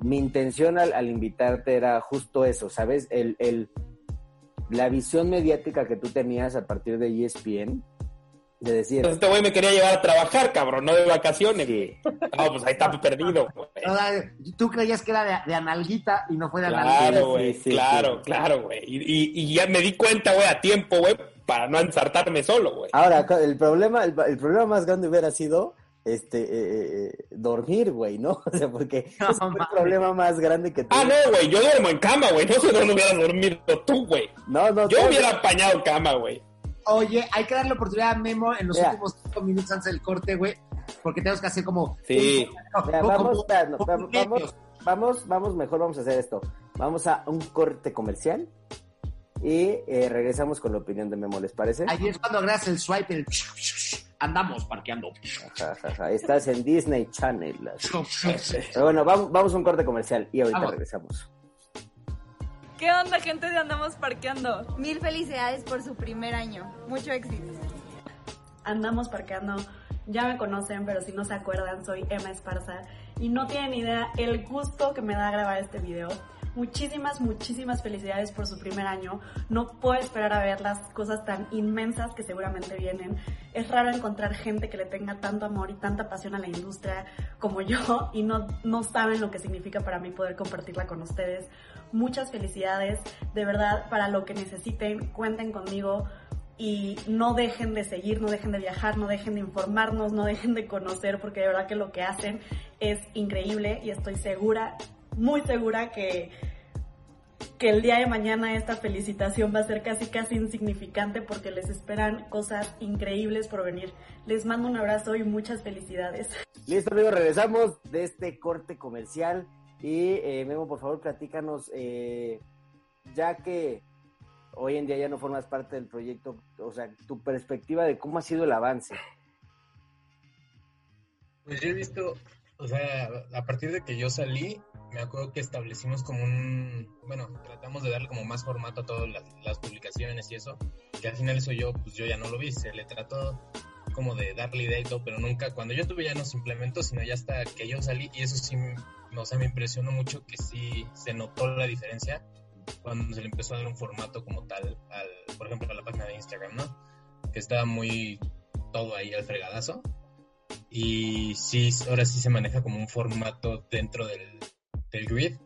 C: Mi intención al, al invitarte era justo eso, ¿sabes? El, el, la visión mediática que tú tenías a partir de ESPN, de decir.
F: Entonces este güey me quería llevar a trabajar, cabrón, no de vacaciones. No, pues ahí está perdido, güey.
D: Tú creías que era de, analguita y no fue de
F: claro, analguita. Güey, claro, claro, güey. Y, y, ya me di cuenta, güey, a tiempo, güey, para no ensartarme solo, güey.
C: Ahora, el problema, el, problema más grande hubiera sido este eh, eh, eh dormir, güey, ¿no? O sea, porque es el problema más grande que
F: tú. Ah, no, güey, yo duermo en cama, güey. No sé dónde hubieras dormido tú, güey.
C: No, no.
F: Yo hubiera apañado cama, güey.
D: Oye, hay que darle oportunidad a Memo en los últimos cinco minutos antes del corte, güey. porque tenemos que hacer como...
F: Sí.
C: Mira, vamos, espera, no,
D: como
C: vamos,
D: premios.
C: vamos, vamos, mejor vamos a hacer esto. Vamos a un corte comercial y eh, regresamos con la opinión de Memo, ¿les parece?
D: Ahí es cuando agregas el swipe, el... Andamos parqueando.
C: Ja, ja, ja. Estás en Disney Channel. Pero bueno, vamos, vamos a un corte comercial y ahorita
D: Vamos.
C: regresamos.
G: ¿Qué onda, gente de Andamos Parqueando?
H: Mil felicidades por su primer año. Mucho éxito.
I: Andamos parqueando. Ya me conocen, pero si no se acuerdan, soy Emma Esparza y no tienen idea el gusto que me da grabar este video. Muchísimas, muchísimas felicidades por su primer año. No puedo esperar a ver las cosas tan inmensas que seguramente vienen. Es raro encontrar gente que le tenga tanto amor y tanta pasión a la industria como yo y no, no saben lo que significa para mí poder compartirla con ustedes. Muchas felicidades. De verdad, para lo que necesiten, cuenten conmigo y no dejen de seguir, no dejen de viajar, no dejen de informarnos, no dejen de conocer, porque de verdad que lo que hacen es increíble y estoy segura, muy segura que, que el día de mañana esta felicitación va a ser casi casi insignificante porque les esperan cosas increíbles por venir. Les mando un abrazo y muchas felicidades.
C: Listo, amigos, regresamos de este corte comercial. Y eh, Memo, por favor, platícanos, eh, ya que hoy en día ya no formas parte del proyecto, o sea, tu perspectiva de cómo ha sido el avance.
E: Pues yo he visto, o sea, a partir de que yo salí, me acuerdo que establecimos como un, bueno, tratamos de darle como más formato a todas las, publicaciones y eso, que al final eso yo, pues yo ya no lo vi, se le trató como de darle idea y todo, pero nunca, cuando yo estuve ya no se implementó, sino ya hasta que yo salí, y eso sí, o sea, me impresionó mucho que sí se notó la diferencia cuando se le empezó a dar un formato como tal, al, por ejemplo, a la página de Instagram, ¿no? Que estaba muy todo ahí al fregadazo. Y sí, ahora sí se maneja como un formato dentro del, del grid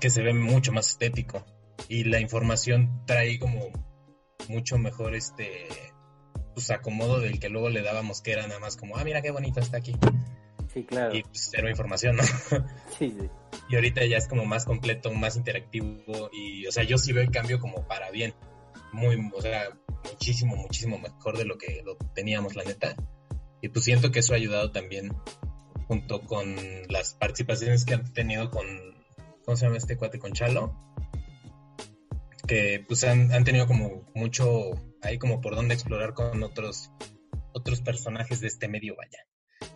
E: que se ve mucho más estético. Y la información trae como mucho mejor este pues acomodo del que luego le dábamos que era nada más como, ah, mira qué bonito está aquí.
C: Sí, claro.
E: Y pues cero información, ¿no?
C: Sí, sí.
E: Y ahorita ya es como más completo, más interactivo y, o sea, yo sí veo el cambio como para bien. Muy, o sea, muchísimo, muchísimo mejor de lo que lo teníamos, la neta. Y pues siento que eso ha ayudado también junto con las participaciones que han tenido con, ¿cómo se llama este cuate? Con Chalo. Que pues han, han tenido como mucho, ahí como por dónde explorar con otros, otros personajes de este medio, vaya.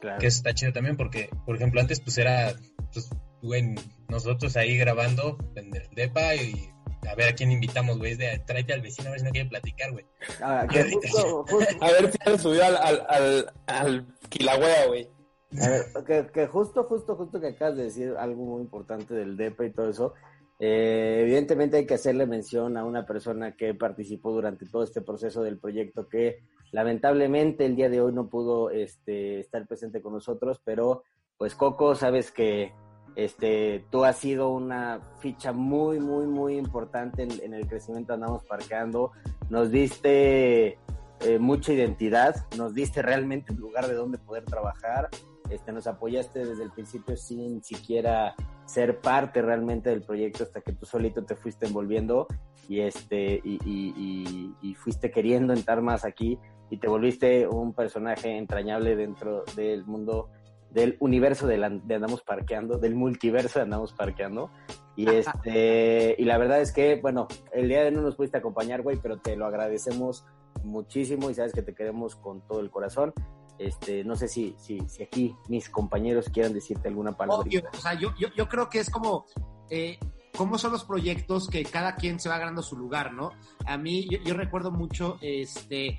C: Claro.
E: Que eso está chido también porque, por ejemplo, antes pues era, pues, güey, nosotros ahí grabando en el depa y a ver a quién invitamos, güey, es de tráete al vecino a ver si no quiere platicar, güey.
C: Ah, que justo, justo-
F: A ver si han subido al, al, al, al güey.
C: A ver, que, que justo, justo, justo que acabas de decir algo muy importante del DEPA y todo eso. eh, evidentemente hay que hacerle mención a una persona que participó durante todo este proceso del proyecto que lamentablemente el día de hoy no pudo este, estar presente con nosotros, pero pues Coco, sabes que este, tú has sido una ficha muy, muy, muy importante en, el crecimiento Andamos Parqueando. Nos diste eh, mucha identidad, nos diste realmente un lugar de donde poder trabajar, este, nos apoyaste desde el principio sin siquiera ser parte realmente del proyecto hasta que tú solito te fuiste envolviendo y este y fuiste queriendo entrar más aquí y te volviste un personaje entrañable dentro del mundo del universo de, la- de andamos parqueando del multiverso de andamos parqueando. Y este y la verdad es que bueno el día de hoy no nos pudiste acompañar güey pero te lo agradecemos muchísimo y sabes que te queremos con todo el corazón. Este no sé si si, si aquí mis compañeros quieran decirte alguna palabra.
D: Obvio, o sea, yo, yo, yo creo que es como, eh, cómo son los proyectos que cada quien se va ganando su lugar, ¿no? A mí, yo, yo recuerdo mucho, este,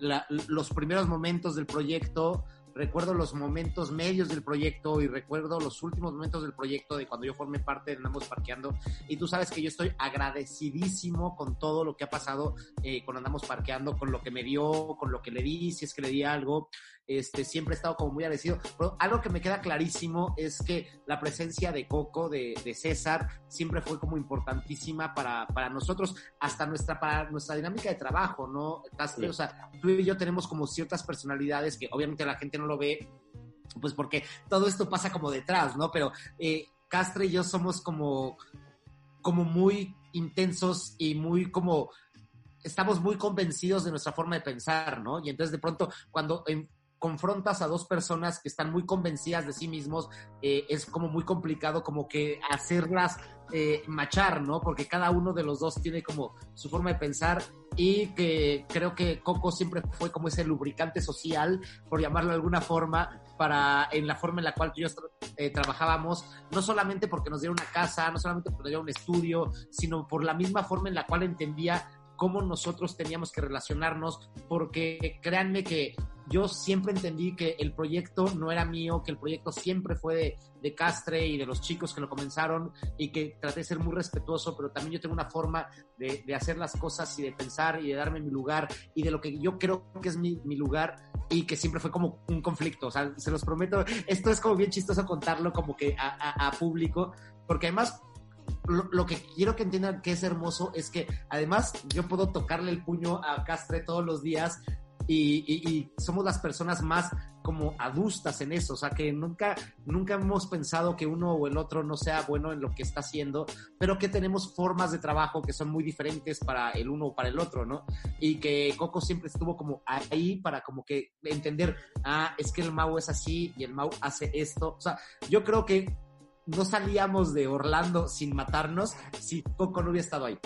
D: la- los primeros momentos del proyecto, recuerdo los momentos medios del proyecto y recuerdo los últimos momentos del proyecto de cuando yo formé parte de Andamos Parqueando. Y tú sabes que yo estoy agradecidísimo con todo lo que ha pasado eh, con Andamos Parqueando, con lo que me dio, con lo que le di, si es que le di algo. Este, siempre he estado como muy agradecido. Pero algo que me queda clarísimo es que la presencia de Coco, de, de César, siempre fue como importantísima para, para nosotros, hasta nuestra, para nuestra dinámica de trabajo, ¿no?
C: Sí.
D: O sea, tú y yo tenemos como ciertas personalidades que obviamente la gente no lo ve, pues porque todo esto pasa como detrás, ¿no? Pero eh, Castre y yo somos como, como muy intensos y muy como estamos muy convencidos de nuestra forma de pensar, ¿no? Y entonces de pronto cuando en- confrontas a dos personas que están muy convencidas de sí mismos, eh, es como muy complicado como que hacerlas eh, machar, ¿no? Porque cada uno de los dos tiene como su forma de pensar y que creo que Coco siempre fue como ese lubricante social, por llamarlo de alguna forma, para en la forma en la cual tú y yo eh, trabajábamos, no solamente porque nos dieron una casa, no solamente porque nos dieron un estudio, sino por la misma forma en la cual entendía cómo nosotros teníamos que relacionarnos, porque créanme que yo siempre entendí que el proyecto no era mío, que el proyecto siempre fue de, de, Castre y de los chicos que lo comenzaron y que traté de ser muy respetuoso, pero también yo tengo una forma de, de hacer las cosas y de pensar y de darme mi lugar y de lo que yo creo que es mi, mi, lugar y que siempre fue como un conflicto, o sea, se los prometo, esto es como bien chistoso contarlo como que a, a, a público, porque además lo, que quiero que entiendan que es hermoso es que además yo puedo tocarle el puño a Castre todos los días y, somos las personas más como adustas en eso, o sea que nunca, nunca hemos pensado que uno o el otro no sea bueno en lo que está haciendo, pero que tenemos formas de trabajo que son muy diferentes para el uno o para el otro, ¿no? Y que Coco siempre estuvo como ahí para como que entender, ah, es que el Mau es así y el Mau hace esto, o sea, yo creo que no salíamos de Orlando sin matarnos si Coco no hubiera estado ahí.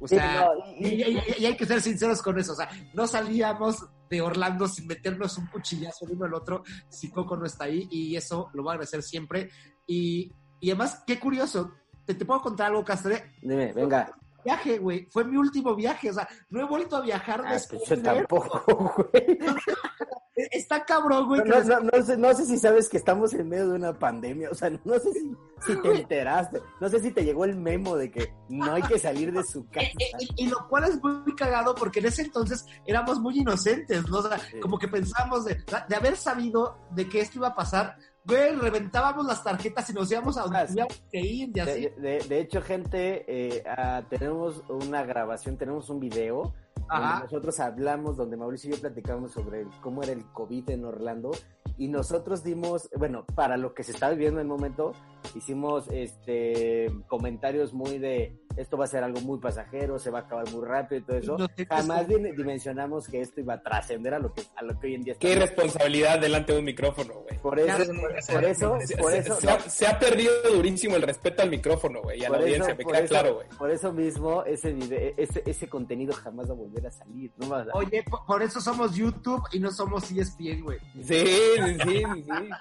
D: O sea, sí, no, y, y, y, y, hay que ser sinceros con eso. O sea, no salíamos de Orlando sin meternos un cuchillazo el uno al otro si Coco no está ahí. Y eso lo voy a agradecer siempre. Y, y además, qué curioso. ¿Te, te puedo contar algo, Castre?
C: Dime, venga.
D: Viaje, güey. Fue mi último viaje. O sea, no he vuelto a viajar
C: ah, después. Pues yo tampoco, güey.
D: Está cabrón, güey.
C: No, no, no, sé, no sé si sabes que estamos en medio de una pandemia. O sea, no sé si, si te enteraste. No sé si te llegó el memo de que no hay que salir de su casa.
D: Y, y, lo cual es muy cagado porque en ese entonces éramos muy inocentes, ¿no? O sea, sí. como que pensamos de, de haber sabido de que esto iba a pasar, güey, reventábamos las tarjetas y nos íbamos a donde que ir y así.
C: De, de, de hecho, gente, eh, uh, tenemos una grabación, tenemos un video donde nosotros hablamos, donde Mauricio y yo platicamos sobre cómo era el COVID en Orlando y nosotros dimos, bueno, para lo que se está viviendo en el momento, hicimos este comentarios muy de esto va a ser algo muy pasajero, se va a acabar muy rápido y todo eso. No Jamás dimensionamos que esto iba a trascender a lo que a lo que hoy en día
F: está. Qué irresponsabilidad delante de un micrófono, güey.
C: Por eso, por eso, por eso,
F: se, ha, se, ha, perdido durísimo el respeto al micrófono, güey, y a la audiencia, me queda
C: eso,
F: claro, güey.
C: Por eso mismo ese video, ese, ese contenido jamás va a volver a salir, no a...
D: Oye, por, eso somos YouTube y no somos ESPN, güey.
F: Sí, sí, sí, sí,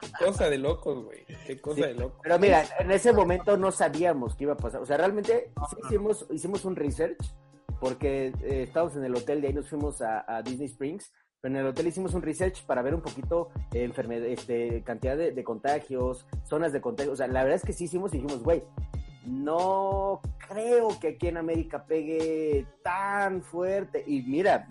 F: qué cosa de locos, güey. Qué cosa
C: sí,
F: de locos.
C: Pero mira, en ese momento no sabíamos qué iba a pasar. O sea, realmente sí hicimos, hicimos un research porque eh, estábamos en el hotel, de ahí nos fuimos a, a, Disney Springs. Pero en el hotel hicimos un research para ver un poquito eh, enfermedad, este, cantidad de, de, contagios, zonas de contagio. O sea, la verdad es que sí hicimos y dijimos, güey, no creo que aquí en América pegue tan fuerte. Y mira,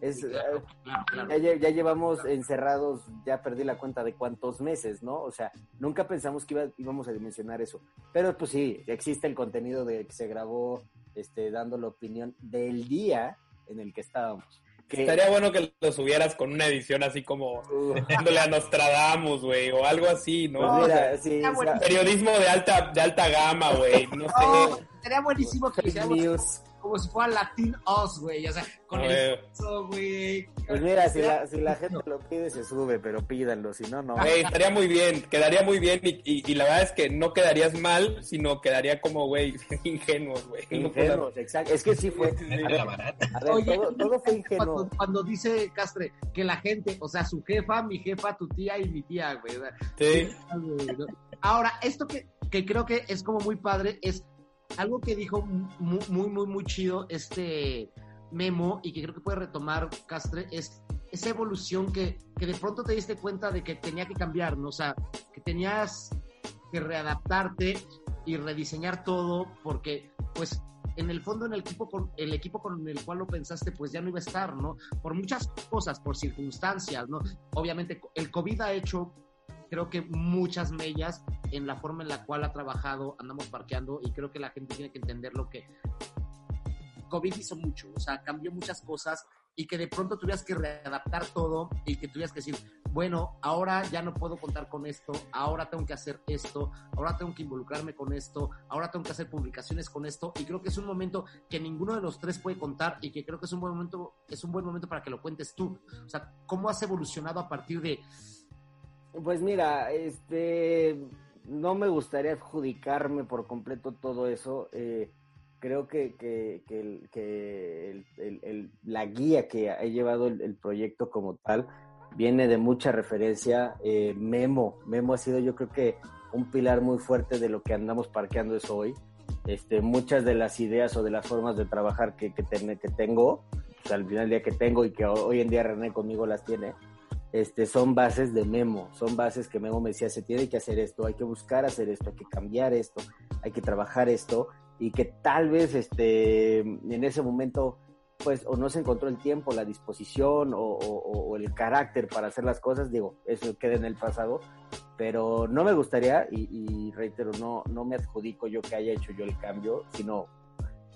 C: es, sí, claro, claro, claro. Ya, ya, llevamos encerrados, ya perdí la cuenta de cuántos meses, ¿no? O sea, nunca pensamos que iba, íbamos a dimensionar eso. Pero pues sí, existe el contenido de que se grabó este, dando la opinión del día en el que estábamos.
F: Que... Estaría bueno que lo subieras con una edición así como dándole a Nostradamus, güey, o algo así, ¿no?
C: Pues mira, sí,
F: o sea, periodismo de alta, de alta gama, güey, no, no sé.
D: Sería buenísimo que hiciéramos como si fuera Latin Oz, güey, o sea, con el güey.
C: Pues mira, si la, si la gente lo pide, se sube, pero pídanlo, si no, no.
F: Güey, estaría muy bien, quedaría muy bien, y, y, y, la verdad es que no quedarías mal, sino quedaría como, güey, ingenuos, güey.
C: Ingenuos, no exacto, es que sí fue. A ver, a ver
D: Oye,
C: todo, todo, fue ingenuo.
D: Cuando, cuando, dice Castre que la gente, o sea, su jefa, mi jefa, tu tía y mi tía, güey.
F: Sí.
D: Ahora, esto que, que creo que es como muy padre es algo que dijo muy, muy, muy, chido este Memo y que creo que puede retomar Castre es esa evolución que, que de pronto te diste cuenta de que tenía que cambiar, ¿no? O sea, que tenías que readaptarte y rediseñar todo porque, pues, en el fondo en el equipo con el equipo con el cual lo pensaste pues ya no iba a estar, ¿no? Por muchas cosas, por circunstancias, ¿no? Obviamente el COVID ha hecho creo que muchas mellas en la forma en la cual ha trabajado Andamos Parqueando y creo que la gente tiene que entender lo que COVID hizo mucho, o sea, cambió muchas cosas y que de pronto tuvieras que readaptar todo y que tuvieras que decir, bueno, ahora ya no puedo contar con esto, ahora tengo que hacer esto, ahora tengo que involucrarme con esto, ahora tengo que hacer publicaciones con esto, y creo que es un momento que ninguno de los tres puede contar y que creo que es un buen momento, es un buen momento para que lo cuentes tú. O sea, ¿cómo has evolucionado a partir de
C: Pues mira, este no me gustaría adjudicarme por completo todo eso. eh, creo que, que, que que el- la guía que ha llevado el, proyecto como tal viene de mucha referencia. eh, Memo, Memo ha sido yo creo que un pilar muy fuerte de lo que andamos parqueando eso hoy. Este, muchas de las ideas o de las formas de trabajar que, que, que tengo, pues, al final del día que tengo y que hoy en día René conmigo las tiene, este, son bases de Memo, son bases que Memo me decía, se tiene que hacer esto, hay que buscar hacer esto, hay que cambiar esto, hay que trabajar esto, y que tal vez este, en ese momento, pues, o no se encontró el tiempo, la disposición o, o- o el carácter para hacer las cosas, digo, eso queda en el pasado, pero no me gustaría, y, y reitero, no, no me adjudico yo que haya hecho yo el cambio, sino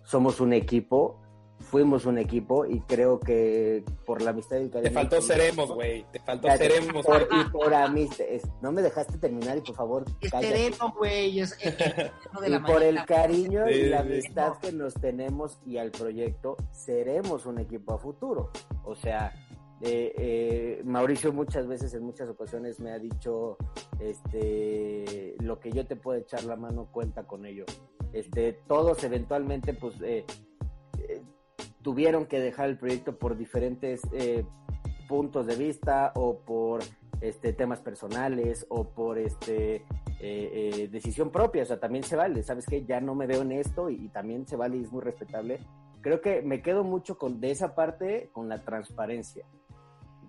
C: somos un equipo, fuimos un equipo y creo que por la amistad y el
F: Te
C: cariño
F: faltó
C: que-
F: seremos, güey. Te faltó
C: Ya,
F: seremos.
C: por, y por amistad. es- No me dejaste terminar y por favor,
D: sereno, güey, es es- es sereno de
C: Y
D: la
C: por el cariño
F: Sí,
C: y la
F: sí.
C: amistad que nos tenemos y al proyecto, seremos un equipo a futuro. O sea, eh, eh, Mauricio muchas veces, en muchas ocasiones me ha dicho, este, lo que yo te puedo echar la mano, cuenta con ello. Este, todos eventualmente, pues, eh, tuvieron que dejar el proyecto por diferentes eh, puntos de vista o por este temas personales o por este eh, eh, decisión propia, o sea, también se vale, sabes que ya no me veo en esto y, y también se vale y es muy respetable. Creo que me quedo mucho con de esa parte con la transparencia.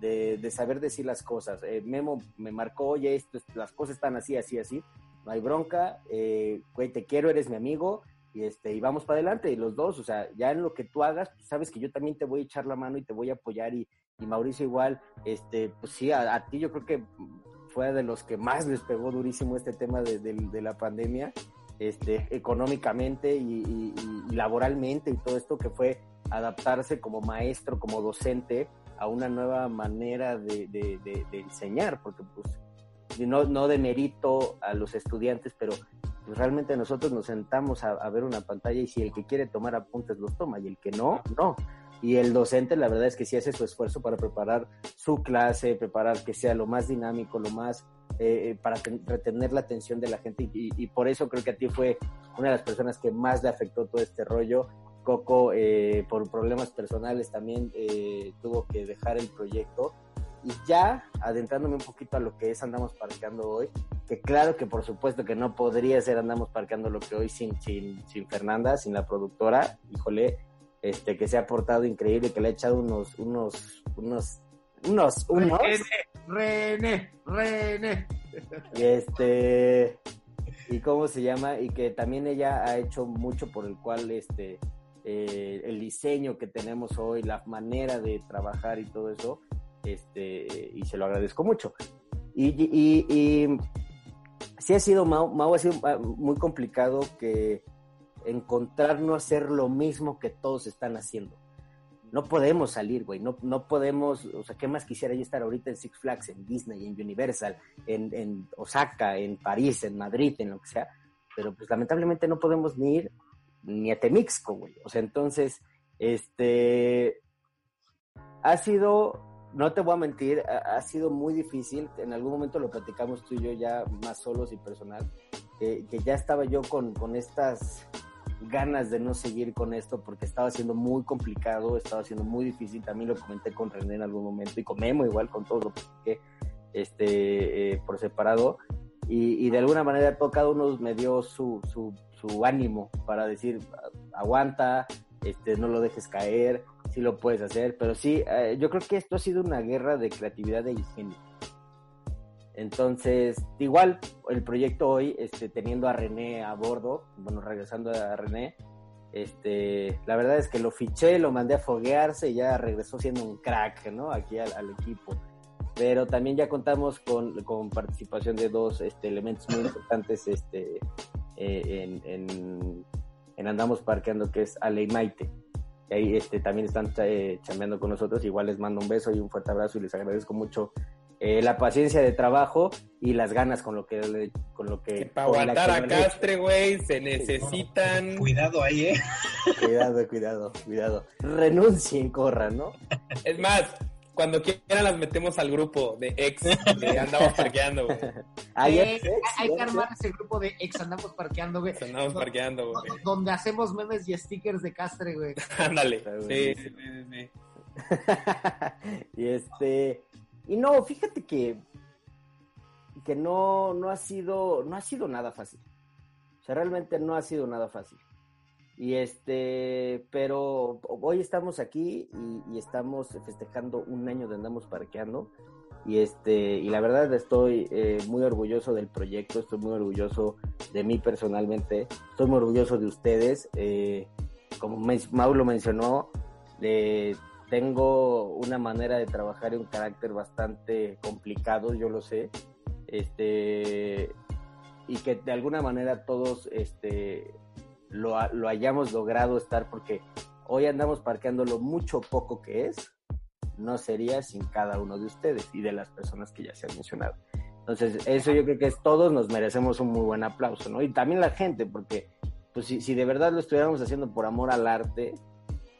C: De, de saber decir las cosas. Eh, Memo me marcó, oye, esto, las cosas están así, así, así. No hay bronca, eh, güey, te quiero, eres mi amigo, y este y vamos para adelante y los dos o sea ya en lo que tú hagas pues, sabes que yo también te voy a echar la mano y te voy a apoyar y, y Mauricio igual este pues sí a, ti yo creo que fue de los que más les pegó durísimo este tema de, de- la pandemia este económicamente y, laboralmente y todo esto que fue adaptarse como maestro como docente a una nueva manera de, de- de- de enseñar porque pues no, no de mérito a los estudiantes, pero pues realmente nosotros nos sentamos a, ver una pantalla y si el que quiere tomar apuntes los toma y el que no, no. Y el docente la verdad es que sí hace su esfuerzo para preparar su clase, preparar que sea lo más dinámico, lo más, eh, eh, para ten- retener la atención de la gente y, y por eso creo que a ti fue una de las personas que más le afectó todo este rollo. Coco, eh, por problemas personales también eh, tuvo que dejar el proyecto. Y ya adentrándome un poquito a lo que es Andamos Parqueando hoy, que claro que por supuesto que no podría ser Andamos Parqueando lo que hoy sin, sin, sin Fernanda, sin la productora, híjole, este, que se ha portado increíble, que le ha echado unos, unos, unos, unos, unos,
D: René, René.
C: y este, y cómo se llama, y que también ella ha hecho mucho por el cual, este, eh, el diseño que tenemos hoy, la manera de trabajar y todo eso, este, y se lo agradezco mucho. Y, y, sí ha sido, Mau, Mau ha sido ah, muy complicado que encontrar no hacer lo mismo que todos están haciendo. No podemos salir, güey, no, no podemos, o sea, ¿qué más quisiera yo estar ahorita en Six Flags, en Disney, en Universal, en, en Osaka, en París, en Madrid, en lo que sea? Pero pues lamentablemente no podemos ni ir ni a Temixco, güey. O sea, entonces, este, ha sido, no te voy a mentir, ha, sido muy difícil. En algún momento lo platicamos tú y yo ya más solos y personal, que, ya estaba yo con, con estas ganas de no seguir con esto porque estaba siendo muy complicado, estaba siendo muy difícil. También lo comenté con René en algún momento y con Memo igual, con todo lo que este, eh, por separado. Y, de alguna manera cada uno me dio su, su, su ánimo para decir, aguanta, este, no lo dejes caer, sí lo puedes hacer, pero sí, eh, yo creo que esto ha sido una guerra de creatividad e ingenio. Entonces, igual el proyecto hoy, este, teniendo a René a bordo, bueno, regresando a René, este, la verdad es que lo fiché, lo mandé a foguearse y ya regresó siendo un crack, ¿no? Aquí al, equipo. Pero también ya contamos con, con participación de dos este, elementos muy importantes este, eh, en, en, en Andamos Parqueando, que es Ale y Maite. Ahí este, también están eh, chambeando con nosotros. Igual les mando un beso y un fuerte abrazo y les agradezco mucho eh, la paciencia de trabajo y las ganas con lo que... Con lo que
F: Para
C: con la
F: aguantar
C: que
F: a Castre, güey, se necesitan...
E: Cuidado ahí, ¿eh?
C: Cuidado, cuidado, cuidado. Renuncien, corran, ¿no?
F: Es más, cuando quieran las metemos al grupo de ex que andamos parqueando, güey.
D: Eh, hay- que armar ese grupo de ex andamos parqueando, güey.
F: Andamos parqueando, güey.
D: Donde hacemos memes y stickers de castre, güey.
F: Ándale. Sí, sí, sí, sí.
C: y este y no fíjate que que no no ha sido no ha sido nada fácil o sea realmente no ha sido nada fácil y este pero hoy estamos aquí y, estamos festejando un año de andamos parqueando. Y este y la verdad estoy eh, muy orgulloso del proyecto estoy muy orgulloso de mí personalmente estoy muy orgulloso de ustedes. Eh, como men- Mau lo mencionó eh, tengo una manera de trabajar y un carácter bastante complicado, yo lo sé, este, y que de alguna manera todos este, lo, lo hayamos logrado estar, porque hoy andamos parqueando lo mucho poco que es, no sería sin cada uno de ustedes y de las personas que ya se han mencionado. Entonces, eso yo creo que es todos nos merecemos un muy buen aplauso, ¿no? Y también la gente, porque pues si, si de verdad lo estuviéramos haciendo por amor al arte,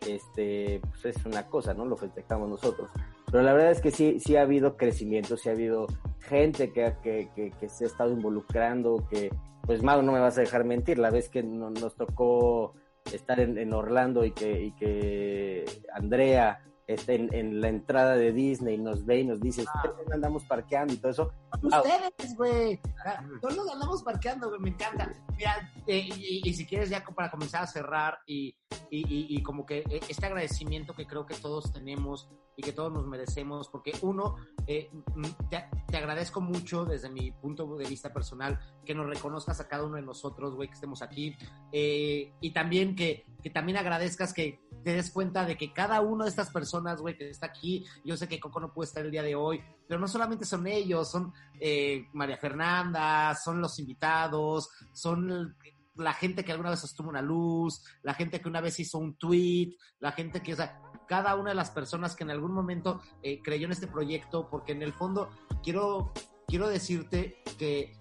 C: este, pues es una cosa, ¿no? Lo festejamos nosotros. Pero la verdad es que sí, sí ha habido crecimiento, sí ha habido gente que, que, que, que se ha estado involucrando, que, pues Mau, no me vas a dejar mentir, la vez que no- nos tocó estar en, en Orlando y que, y que Andrea esté en, en la entrada de Disney nos ve y nos dice, "¿Ustedes dónde andamos parqueando y todo eso. Ah,
D: Ustedes, güey. Ah, Todos nos andamos parqueando, güey. Me encanta. Mira, eh, y, y si quieres ya para comenzar a cerrar y, y, como que eh, este agradecimiento que creo que todos tenemos y que todos nos merecemos, porque uno, eh, mm, te, te agradezco mucho desde mi punto de vista personal que nos reconozcas a cada uno de nosotros, güey, que estemos aquí, eh, y también que, que también agradezcas que te des cuenta de que cada una de estas personas, güey, que está aquí, yo sé que Coco no puede estar el día de hoy, pero no solamente son ellos, son eh, María Fernanda, son los invitados, son la gente que alguna vez sostuvo una luz, la gente que una vez hizo un tweet, la gente que, o sea, cada una de las personas que en algún momento eh, creyó en este proyecto, porque en el fondo quiero, quiero decirte que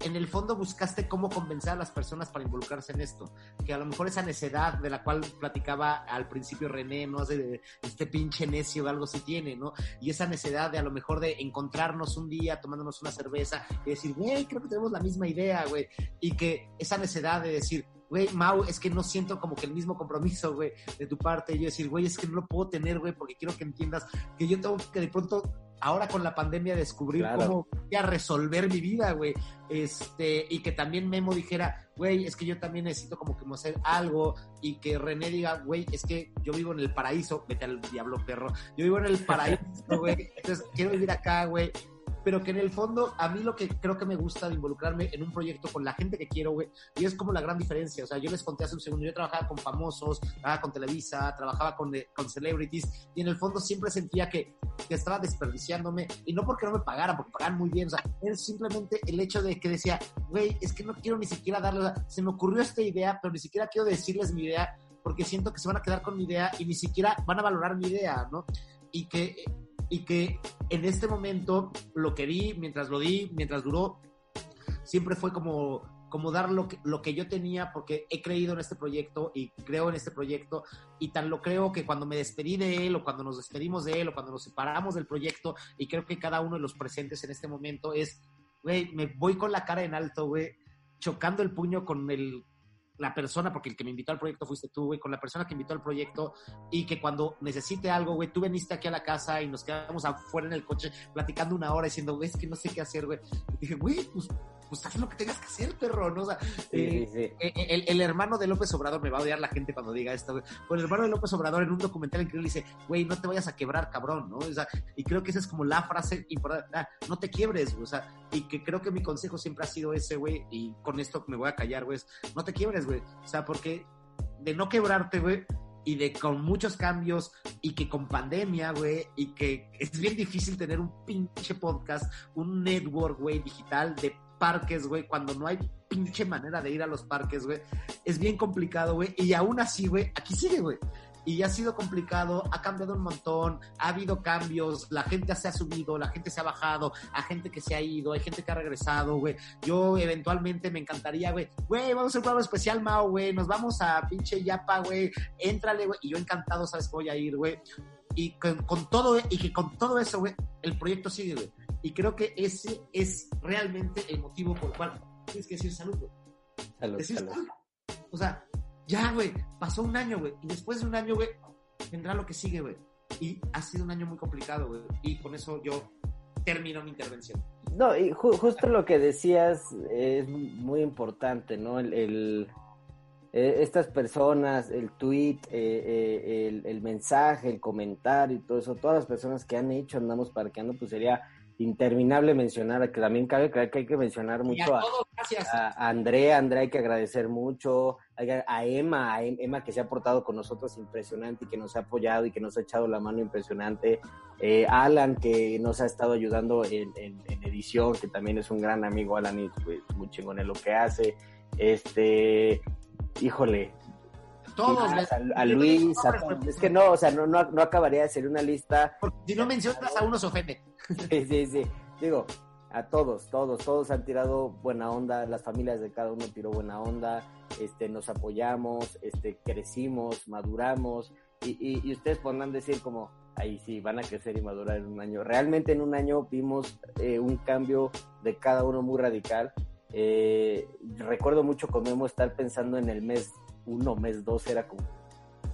D: en el fondo buscaste cómo convencer a las personas para involucrarse en esto, que a lo mejor esa necedad de la cual platicaba al principio René, no de este pinche necio algo sí tiene, ¿no? Y esa necedad de a lo mejor de encontrarnos un día tomándonos una cerveza y decir, güey, creo que tenemos la misma idea, güey, y que esa necedad de decir, güey, Mau, es que no siento como que el mismo compromiso, güey, de tu parte, y yo decir, güey, es que no lo puedo tener, güey, porque quiero que entiendas que yo tengo que de pronto ahora con la pandemia descubrir
C: Claro.
D: cómo voy a resolver mi vida, güey. Este, y que también Memo dijera, güey, es que yo también necesito como que hacer algo. Y que René diga, güey, es que yo vivo en el paraíso. Vete al diablo, perro. Yo vivo en el paraíso, güey. Entonces quiero vivir acá, güey. Pero que en el fondo, a mí lo que creo que me gusta de involucrarme en un proyecto con la gente que quiero, güey, y es como la gran diferencia. O sea, yo les conté hace un segundo, yo trabajaba con famosos, trabajaba con Televisa, trabajaba con, eh, con celebrities, y en el fondo siempre sentía que, que estaba desperdiciándome, y no porque no me pagaran, porque pagaban muy bien, o sea, es simplemente el hecho de que decía, güey, es que no quiero ni siquiera darle, o sea, se me ocurrió esta idea, pero ni siquiera quiero decirles mi idea, porque siento que se van a quedar con mi idea y ni siquiera van a valorar mi idea, ¿no? Y que, y que en este momento lo que di, mientras lo di, mientras duró, siempre fue como, como dar lo que, lo que yo tenía porque he creído en este proyecto y creo en este proyecto y tan lo creo que cuando me despedí de él o cuando nos despedimos de él o cuando nos separamos del proyecto y creo que cada uno de los presentes en este momento es, güey, me voy con la cara en alto, güey, chocando el puño con el la persona, porque el que me invitó al proyecto fuiste tú, güey, con la persona que invitó al proyecto y que cuando necesite algo, güey, tú veniste aquí a la casa y nos quedamos afuera en el coche platicando una hora diciendo, güey, es que no sé qué hacer, güey. Y dije, güey, pues, pues haz lo que tengas que hacer, perro, ¿no? O sea,
C: Sí,
D: eh,
C: sí, sí.
D: eh, el, el hermano de López Obrador, me va a odiar la gente cuando diga esto, güey. Pero el hermano de López Obrador en un documental increíble dice, güey, no te vayas a quebrar, cabrón, ¿no? O sea, y creo que esa es como la frase importante, ah, no te quiebres, güey, o sea, y que creo que mi consejo siempre ha sido ese, güey, y con esto me voy a callar, güey, es, no te quiebres, güey, o sea, porque de no quebrarte, güey, y de con muchos cambios, y que con pandemia, güey, y que es bien difícil tener un pinche podcast, un network, güey, digital de parques, güey, cuando no hay pinche manera de ir a los parques, güey. Es bien complicado, güey. Y aún así, güey, aquí sigue, güey. y ha sido complicado, ha cambiado un montón, ha habido cambios, la gente se ha subido, la gente se ha bajado, hay gente que se ha ido, hay gente que ha regresado, güey. Yo eventualmente me encantaría, güey, güey, vamos a un programa especial, Mao, güey, nos vamos a pinche Yapa, güey, éntrale, güey, y yo encantado, sabes voy a ir, güey. Y con, con todo, y que con todo eso, güey, el proyecto sigue, güey. Y creo que ese es realmente el motivo por el cual tienes que decir salud, güey.
C: Salud,
D: Decir
C: salud.
D: salud. O sea, ya, güey, pasó un año, güey. Y después de un año, güey, vendrá lo que sigue, güey. Y ha sido un año muy complicado, güey. Y con eso yo termino mi intervención.
C: No, y ju- justo lo que decías es muy importante, ¿no? El, el- eh, estas personas, el tweet, eh, eh, el, el mensaje, el comentario y todo eso, todas las personas que han hecho Andamos Parqueando, pues sería interminable mencionar, que también cabe que hay que mencionar
D: a
C: mucho a,
D: todos,
C: a a Andrea, Andrea hay que agradecer mucho, a a Emma, a Em- Emma que se ha portado con nosotros impresionante y que nos ha apoyado y que nos ha echado la mano impresionante, eh, Alan que nos ha estado ayudando en, en- en edición, que también es un gran amigo, Alan y pues, muy chingón en lo que hace, este, híjole,
D: Todos,
C: a,
D: güey.
C: a Luis, a todos. es que no, o sea, no, no, no acabaría de ser una lista
D: Porque si no mencionas a uno se ofende.
C: Sí, sí, sí. Digo, a todos, todos, todos han tirado buena onda, las familias de cada uno tiró buena onda, este, nos apoyamos, este, crecimos, maduramos, y, y, y ustedes podrán decir como, ahí sí, van a crecer y madurar en un año. Realmente en un año vimos eh, un cambio de cada uno muy radical. Eh, recuerdo mucho con Memo estar pensando en el mes uno, mes dos, era como,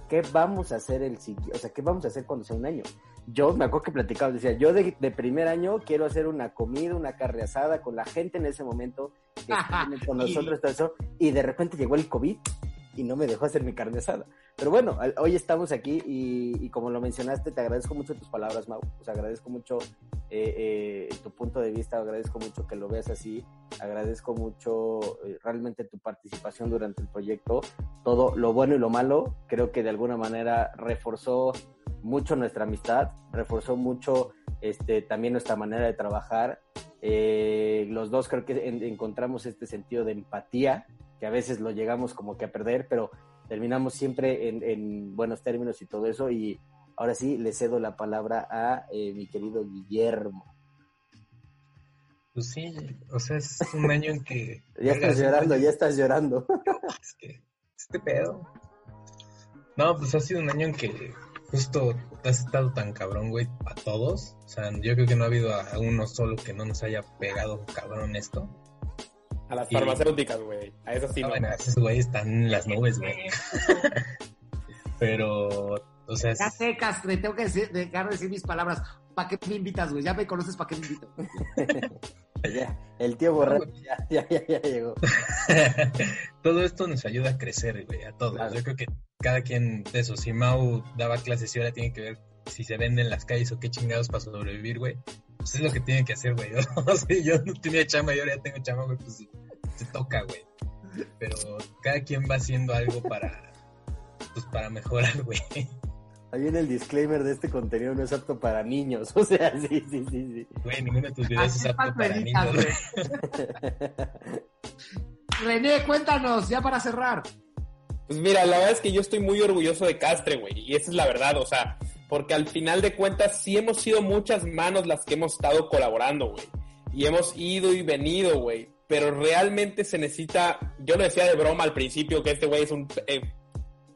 C: ¿qué vamos a hacer el? O sea, ¿qué vamos a hacer cuando sea un año? Yo me acuerdo que platicaba, decía, yo de, de primer año quiero hacer una comida, una carne asada con la gente en ese momento, que con nosotros, todo eso, y de repente llegó el COVID y no me dejó hacer mi carne asada. Pero bueno, hoy estamos aquí y, y como lo mencionaste, te agradezco mucho tus palabras, Mau. Sea, agradezco mucho eh, eh, tu punto de vista, agradezco mucho que lo veas así, agradezco mucho eh, realmente tu participación durante el proyecto, todo lo bueno y lo malo, creo que de alguna manera reforzó mucho nuestra amistad, reforzó mucho este, también nuestra manera de trabajar. Eh, los dos creo que en- encontramos este sentido de empatía, que a veces lo llegamos como que a perder, pero terminamos siempre en, en buenos términos y todo eso. Y ahora sí, le cedo la palabra a eh, mi querido Guillermo.
E: Pues sí, o sea, es un año en que...
C: Ya estás llorando, ya estás llorando.
E: Es que, este pedo. No, pues ha sido un año en que justo has estado tan cabrón, güey, a todos. O sea, yo creo que no ha habido a uno solo que no nos haya pegado cabrón esto.
F: A las
E: Y-
F: farmacéuticas, güey. A esas sí
E: Ah,
F: no.
E: bueno, esos güeyes están en las nubes, güey. Pero, o sea, es-
D: Ya sé, Castre, tengo que decir, dejar de decir mis palabras. ¿Para qué me invitas, güey? Ya me conoces, ¿para qué me invitas?
C: Ya, el tío borracho ya, ya, ya, ya llegó.
E: todo esto nos ayuda a crecer, güey, a todos.
C: Claro.
E: Yo creo que cada quien de eso, si Mau daba clases y ahora tiene que ver si se venden las calles o qué chingados para sobrevivir, güey, pues es lo que tiene que hacer, güey. O sea, yo no tenía chamba y ahora ya tengo chamba, güey, pues se toca, güey. Pero cada quien va haciendo algo para, pues para mejorar, güey.
C: Ahí viene el disclaimer de este contenido no es apto para niños. O sea, sí, sí, sí, sí.
E: Güey, ninguno de tus videos
D: Así
E: es apto para niños.
D: güey. René, cuéntanos, ya para cerrar.
F: Pues mira, la verdad es que yo estoy muy orgulloso de Castre, güey. Y esa es la verdad, o sea, porque al final de cuentas sí hemos sido muchas manos las que hemos estado colaborando, güey. Y hemos ido y venido, güey. Pero realmente se necesita, yo lo decía de broma al principio, que este güey es eh,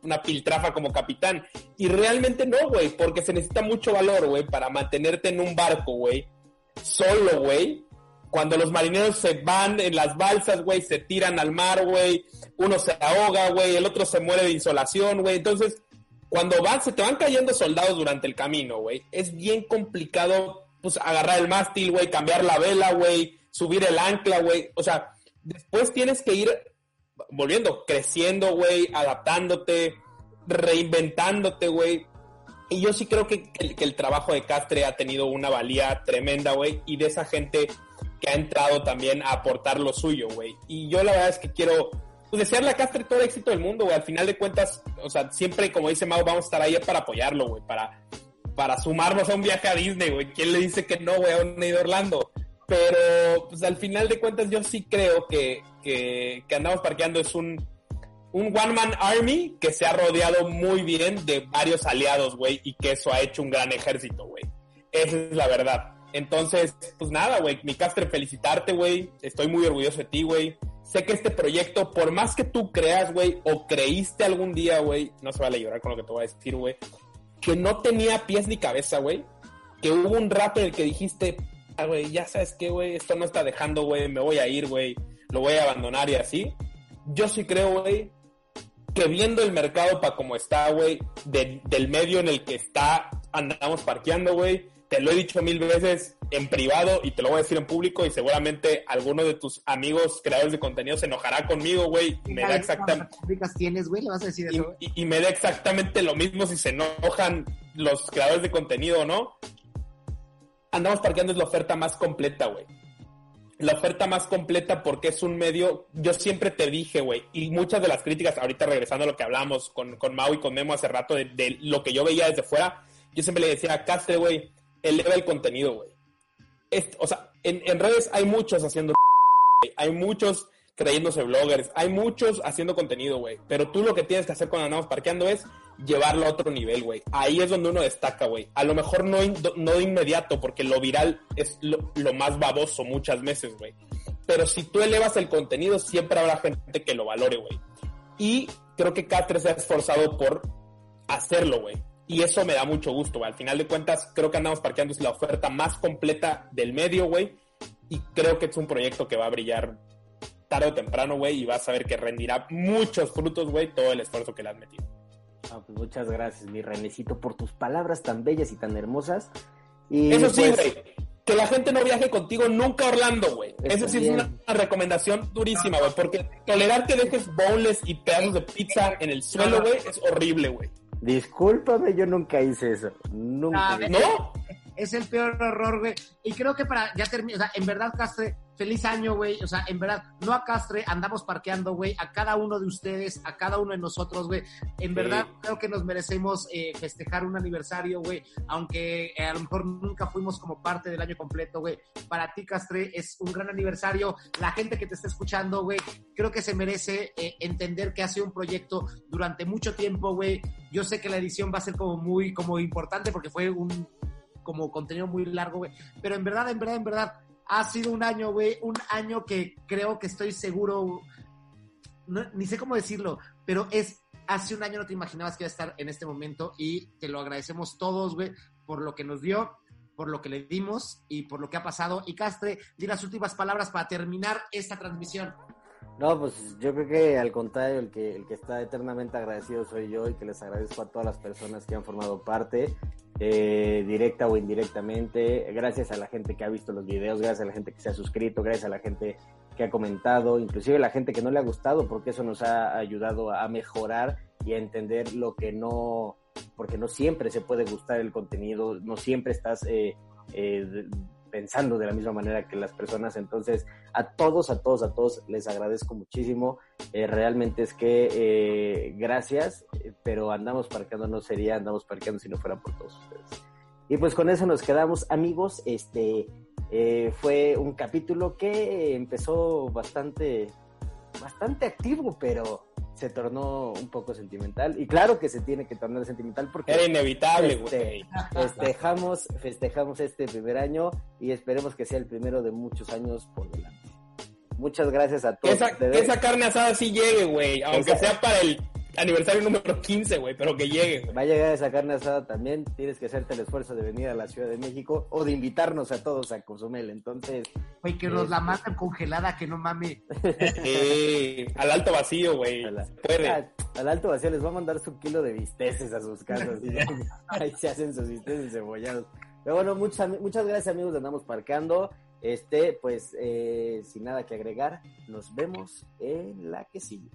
F: una piltrafa como capitán. Y realmente no, güey, porque se necesita mucho valor, güey, para mantenerte en un barco, güey. Solo, güey. Cuando los marineros se van en las balsas, güey, se tiran al mar, güey. Uno se ahoga, güey, el otro se muere de insolación, güey. Entonces, cuando van, se te van cayendo soldados durante el camino, güey. Es bien complicado, pues, agarrar el mástil, güey, cambiar la vela, güey, subir el ancla, güey. O sea, después tienes que ir volviendo, creciendo, güey, adaptándote, reinventándote, güey. Y yo sí creo que el trabajo de Castre ha tenido una valía tremenda, güey, y de esa gente que ha entrado también a aportar lo suyo, güey. Y yo la verdad es que quiero pues, desearle a Castre todo el éxito del mundo, güey. Al final de cuentas, o sea, siempre, como dice Mau, vamos a estar ahí para apoyarlo, güey, para, para sumarnos a un viaje a Disney, güey. ¿Quién le dice que no, güey, a un a Orlando? Pero, pues al final de cuentas, yo sí creo que, que, que andamos parqueando es un un One Man Army que se ha rodeado muy bien de varios aliados, güey, y que eso ha hecho un gran ejército, güey. Esa es la verdad. Entonces, pues nada, güey, mi Castre, felicitarte, güey. Estoy muy orgulloso de ti, güey. Sé que este proyecto, por más que tú creas, güey, o creíste algún día, güey, no se vale llorar con lo que te voy a decir, güey, que no tenía pies ni cabeza, güey. Que hubo un rato en el que dijiste, ah, güey, ya sabes qué, güey, esto no está dejando, güey, me voy a ir, güey, lo voy a abandonar y así. Yo sí creo, güey, que viendo el mercado para como está, güey, del medio en el que está, andamos parqueando, güey, te lo he dicho mil veces en privado y te lo voy a decir en público y seguramente alguno de tus amigos creadores de contenido se enojará conmigo, güey. Me da exactamente...
D: tienes, güey? ¿Le vas a decir eso,
F: y, y, me da exactamente lo mismo si se enojan los creadores de contenido o no. Andamos parqueando es la oferta más completa, güey. La oferta más completa porque es un medio, yo siempre te dije, güey, y muchas de las críticas, ahorita regresando a lo que hablamos con, con Mau y con Memo hace rato, de, de lo que yo veía desde fuera, yo siempre le decía a Castre, güey, eleva el contenido, güey. O sea, en, redes hay muchos haciendo... Hay muchos creyéndose bloggers, hay muchos haciendo contenido, güey. Pero tú lo que tienes que hacer cuando andamos parqueando es llevarlo a otro nivel, güey. Ahí es donde uno destaca, güey. A lo mejor no, no de inmediato, porque lo viral es lo, lo más baboso muchas veces, güey. Pero si tú elevas el contenido, siempre habrá gente que lo valore, güey. Y creo que K3 se ha esforzado por hacerlo, güey. Y eso me da mucho gusto, güey. Al final de cuentas, creo que andamos parqueando la oferta más completa del medio, güey. Y creo que es un proyecto que va a brillar tarde o temprano, güey. Y vas a ver que rendirá muchos frutos, güey, todo el esfuerzo que le has metido.
C: Ah, pues muchas gracias, mi Renecito, por tus palabras tan bellas y tan hermosas. Y
F: eso sí, pues, güey. Que la gente no viaje contigo nunca a Orlando, güey. Eso sí es una, recomendación durísima, güey. Porque tolerar que dejes bowls y pedazos de pizza en el suelo, güey, es horrible, güey.
C: Discúlpame, yo nunca hice eso. Nunca.
F: ¿No?
D: Es el peor error, güey. Y creo que para ya terminar, o sea, en verdad, Castre, feliz año, güey. O sea, en verdad, no a Castre, andamos parqueando, güey, a cada uno de ustedes, a cada uno de nosotros, güey. En verdad, creo que nos merecemos eh, festejar un aniversario, güey, aunque eh, a lo mejor nunca fuimos como parte del año completo, güey. Para ti, Castre, es un gran aniversario. La gente que te está escuchando, güey, creo que se merece eh, entender que ha sido un proyecto durante mucho tiempo, güey. Yo sé que la edición va a ser como muy, como importante porque fue un como contenido muy largo, güey. Pero en verdad, en verdad, en verdad, ha sido un año, güey, un año que creo que estoy seguro, ni sé cómo decirlo, pero es, hace un año no te imaginabas que iba a estar en este momento y te lo agradecemos todos, güey, por lo que nos dio, por lo que le dimos y por lo que ha pasado. Y Castre, di las últimas palabras para terminar esta transmisión.
C: No, pues yo creo que al contrario, el que, el que está eternamente agradecido soy yo y que les agradezco a todas las personas que han formado parte, eh, directa o indirectamente, gracias a la gente que ha visto los videos, gracias a la gente que se ha suscrito, gracias a la gente que ha comentado, inclusive la gente que no le ha gustado, porque eso nos ha ayudado a mejorar y a entender lo que no, porque no siempre se puede gustar el contenido, no siempre estás... Eh, eh, pensando de la misma manera que las personas. Entonces, a todos, a todos, a todos les agradezco muchísimo. Eh, realmente es que eh, gracias, eh, pero andamos parqueando, no sería andamos parqueando si no fuera por todos ustedes. Y pues con eso nos quedamos, amigos. Este fue un capítulo que empezó bastante, bastante activo, pero se tornó un poco sentimental. Y claro que se tiene que tornar sentimental porque...
F: Era inevitable,
C: este, festejamos, festejamos este primer año y esperemos que sea el primero de muchos años por delante. Muchas gracias a todos.
F: Esa, que esa carne asada sí llegue, güey, aunque sea para el aniversario número 15, güey, pero que llegue.
C: Va a llegar esa carne asada también. Tienes que hacerte el esfuerzo de venir a la Ciudad de México o de invitarnos a todos a Consumel. Entonces.
D: Güey, que nos la este, matan congelada, que no mame.
F: al alto vacío, güey. Puede.
C: Al, alto vacío les va a mandar su kilo de bisteces a sus casas. y ahí se hacen sus bisteces cebollados. Pero bueno, muchas, muchas gracias, amigos. Andamos parqueando. Este, pues, eh, sin nada que agregar, nos vemos en la que sigue.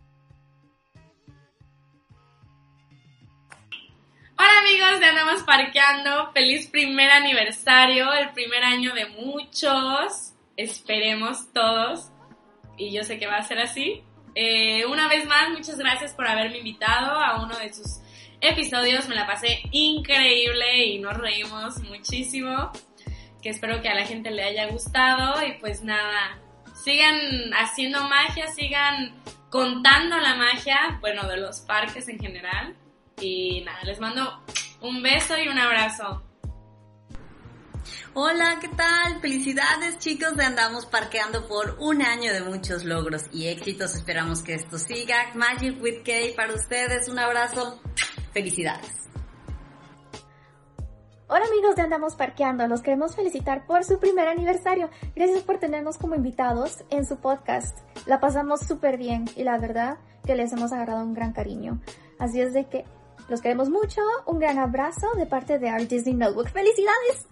J: De Andamos Parqueando, feliz primer aniversario, el primer año de muchos, esperemos todos, y yo sé que va a ser así. Eh, una vez más, muchas gracias por haberme invitado a uno de sus episodios, me la pasé increíble y nos reímos muchísimo, que espero que a la gente le haya gustado. Y pues nada, sigan haciendo magia, sigan contando la magia, bueno, de los parques en general. Y nada, les mando un beso y un abrazo.
K: Hola, ¿qué tal? Felicidades chicos de Andamos Parqueando por un año de muchos logros y éxitos. Esperamos que esto siga. Magic with Kay para ustedes. Un abrazo. Felicidades.
L: Hola amigos de Andamos Parqueando, los queremos felicitar por su primer aniversario. Gracias por tenernos como invitados en su podcast. La pasamos súper bien y la verdad que les hemos agarrado un gran cariño. Así es de que los queremos mucho, un gran abrazo de parte de Our Disney Notebook. ¡Felicidades!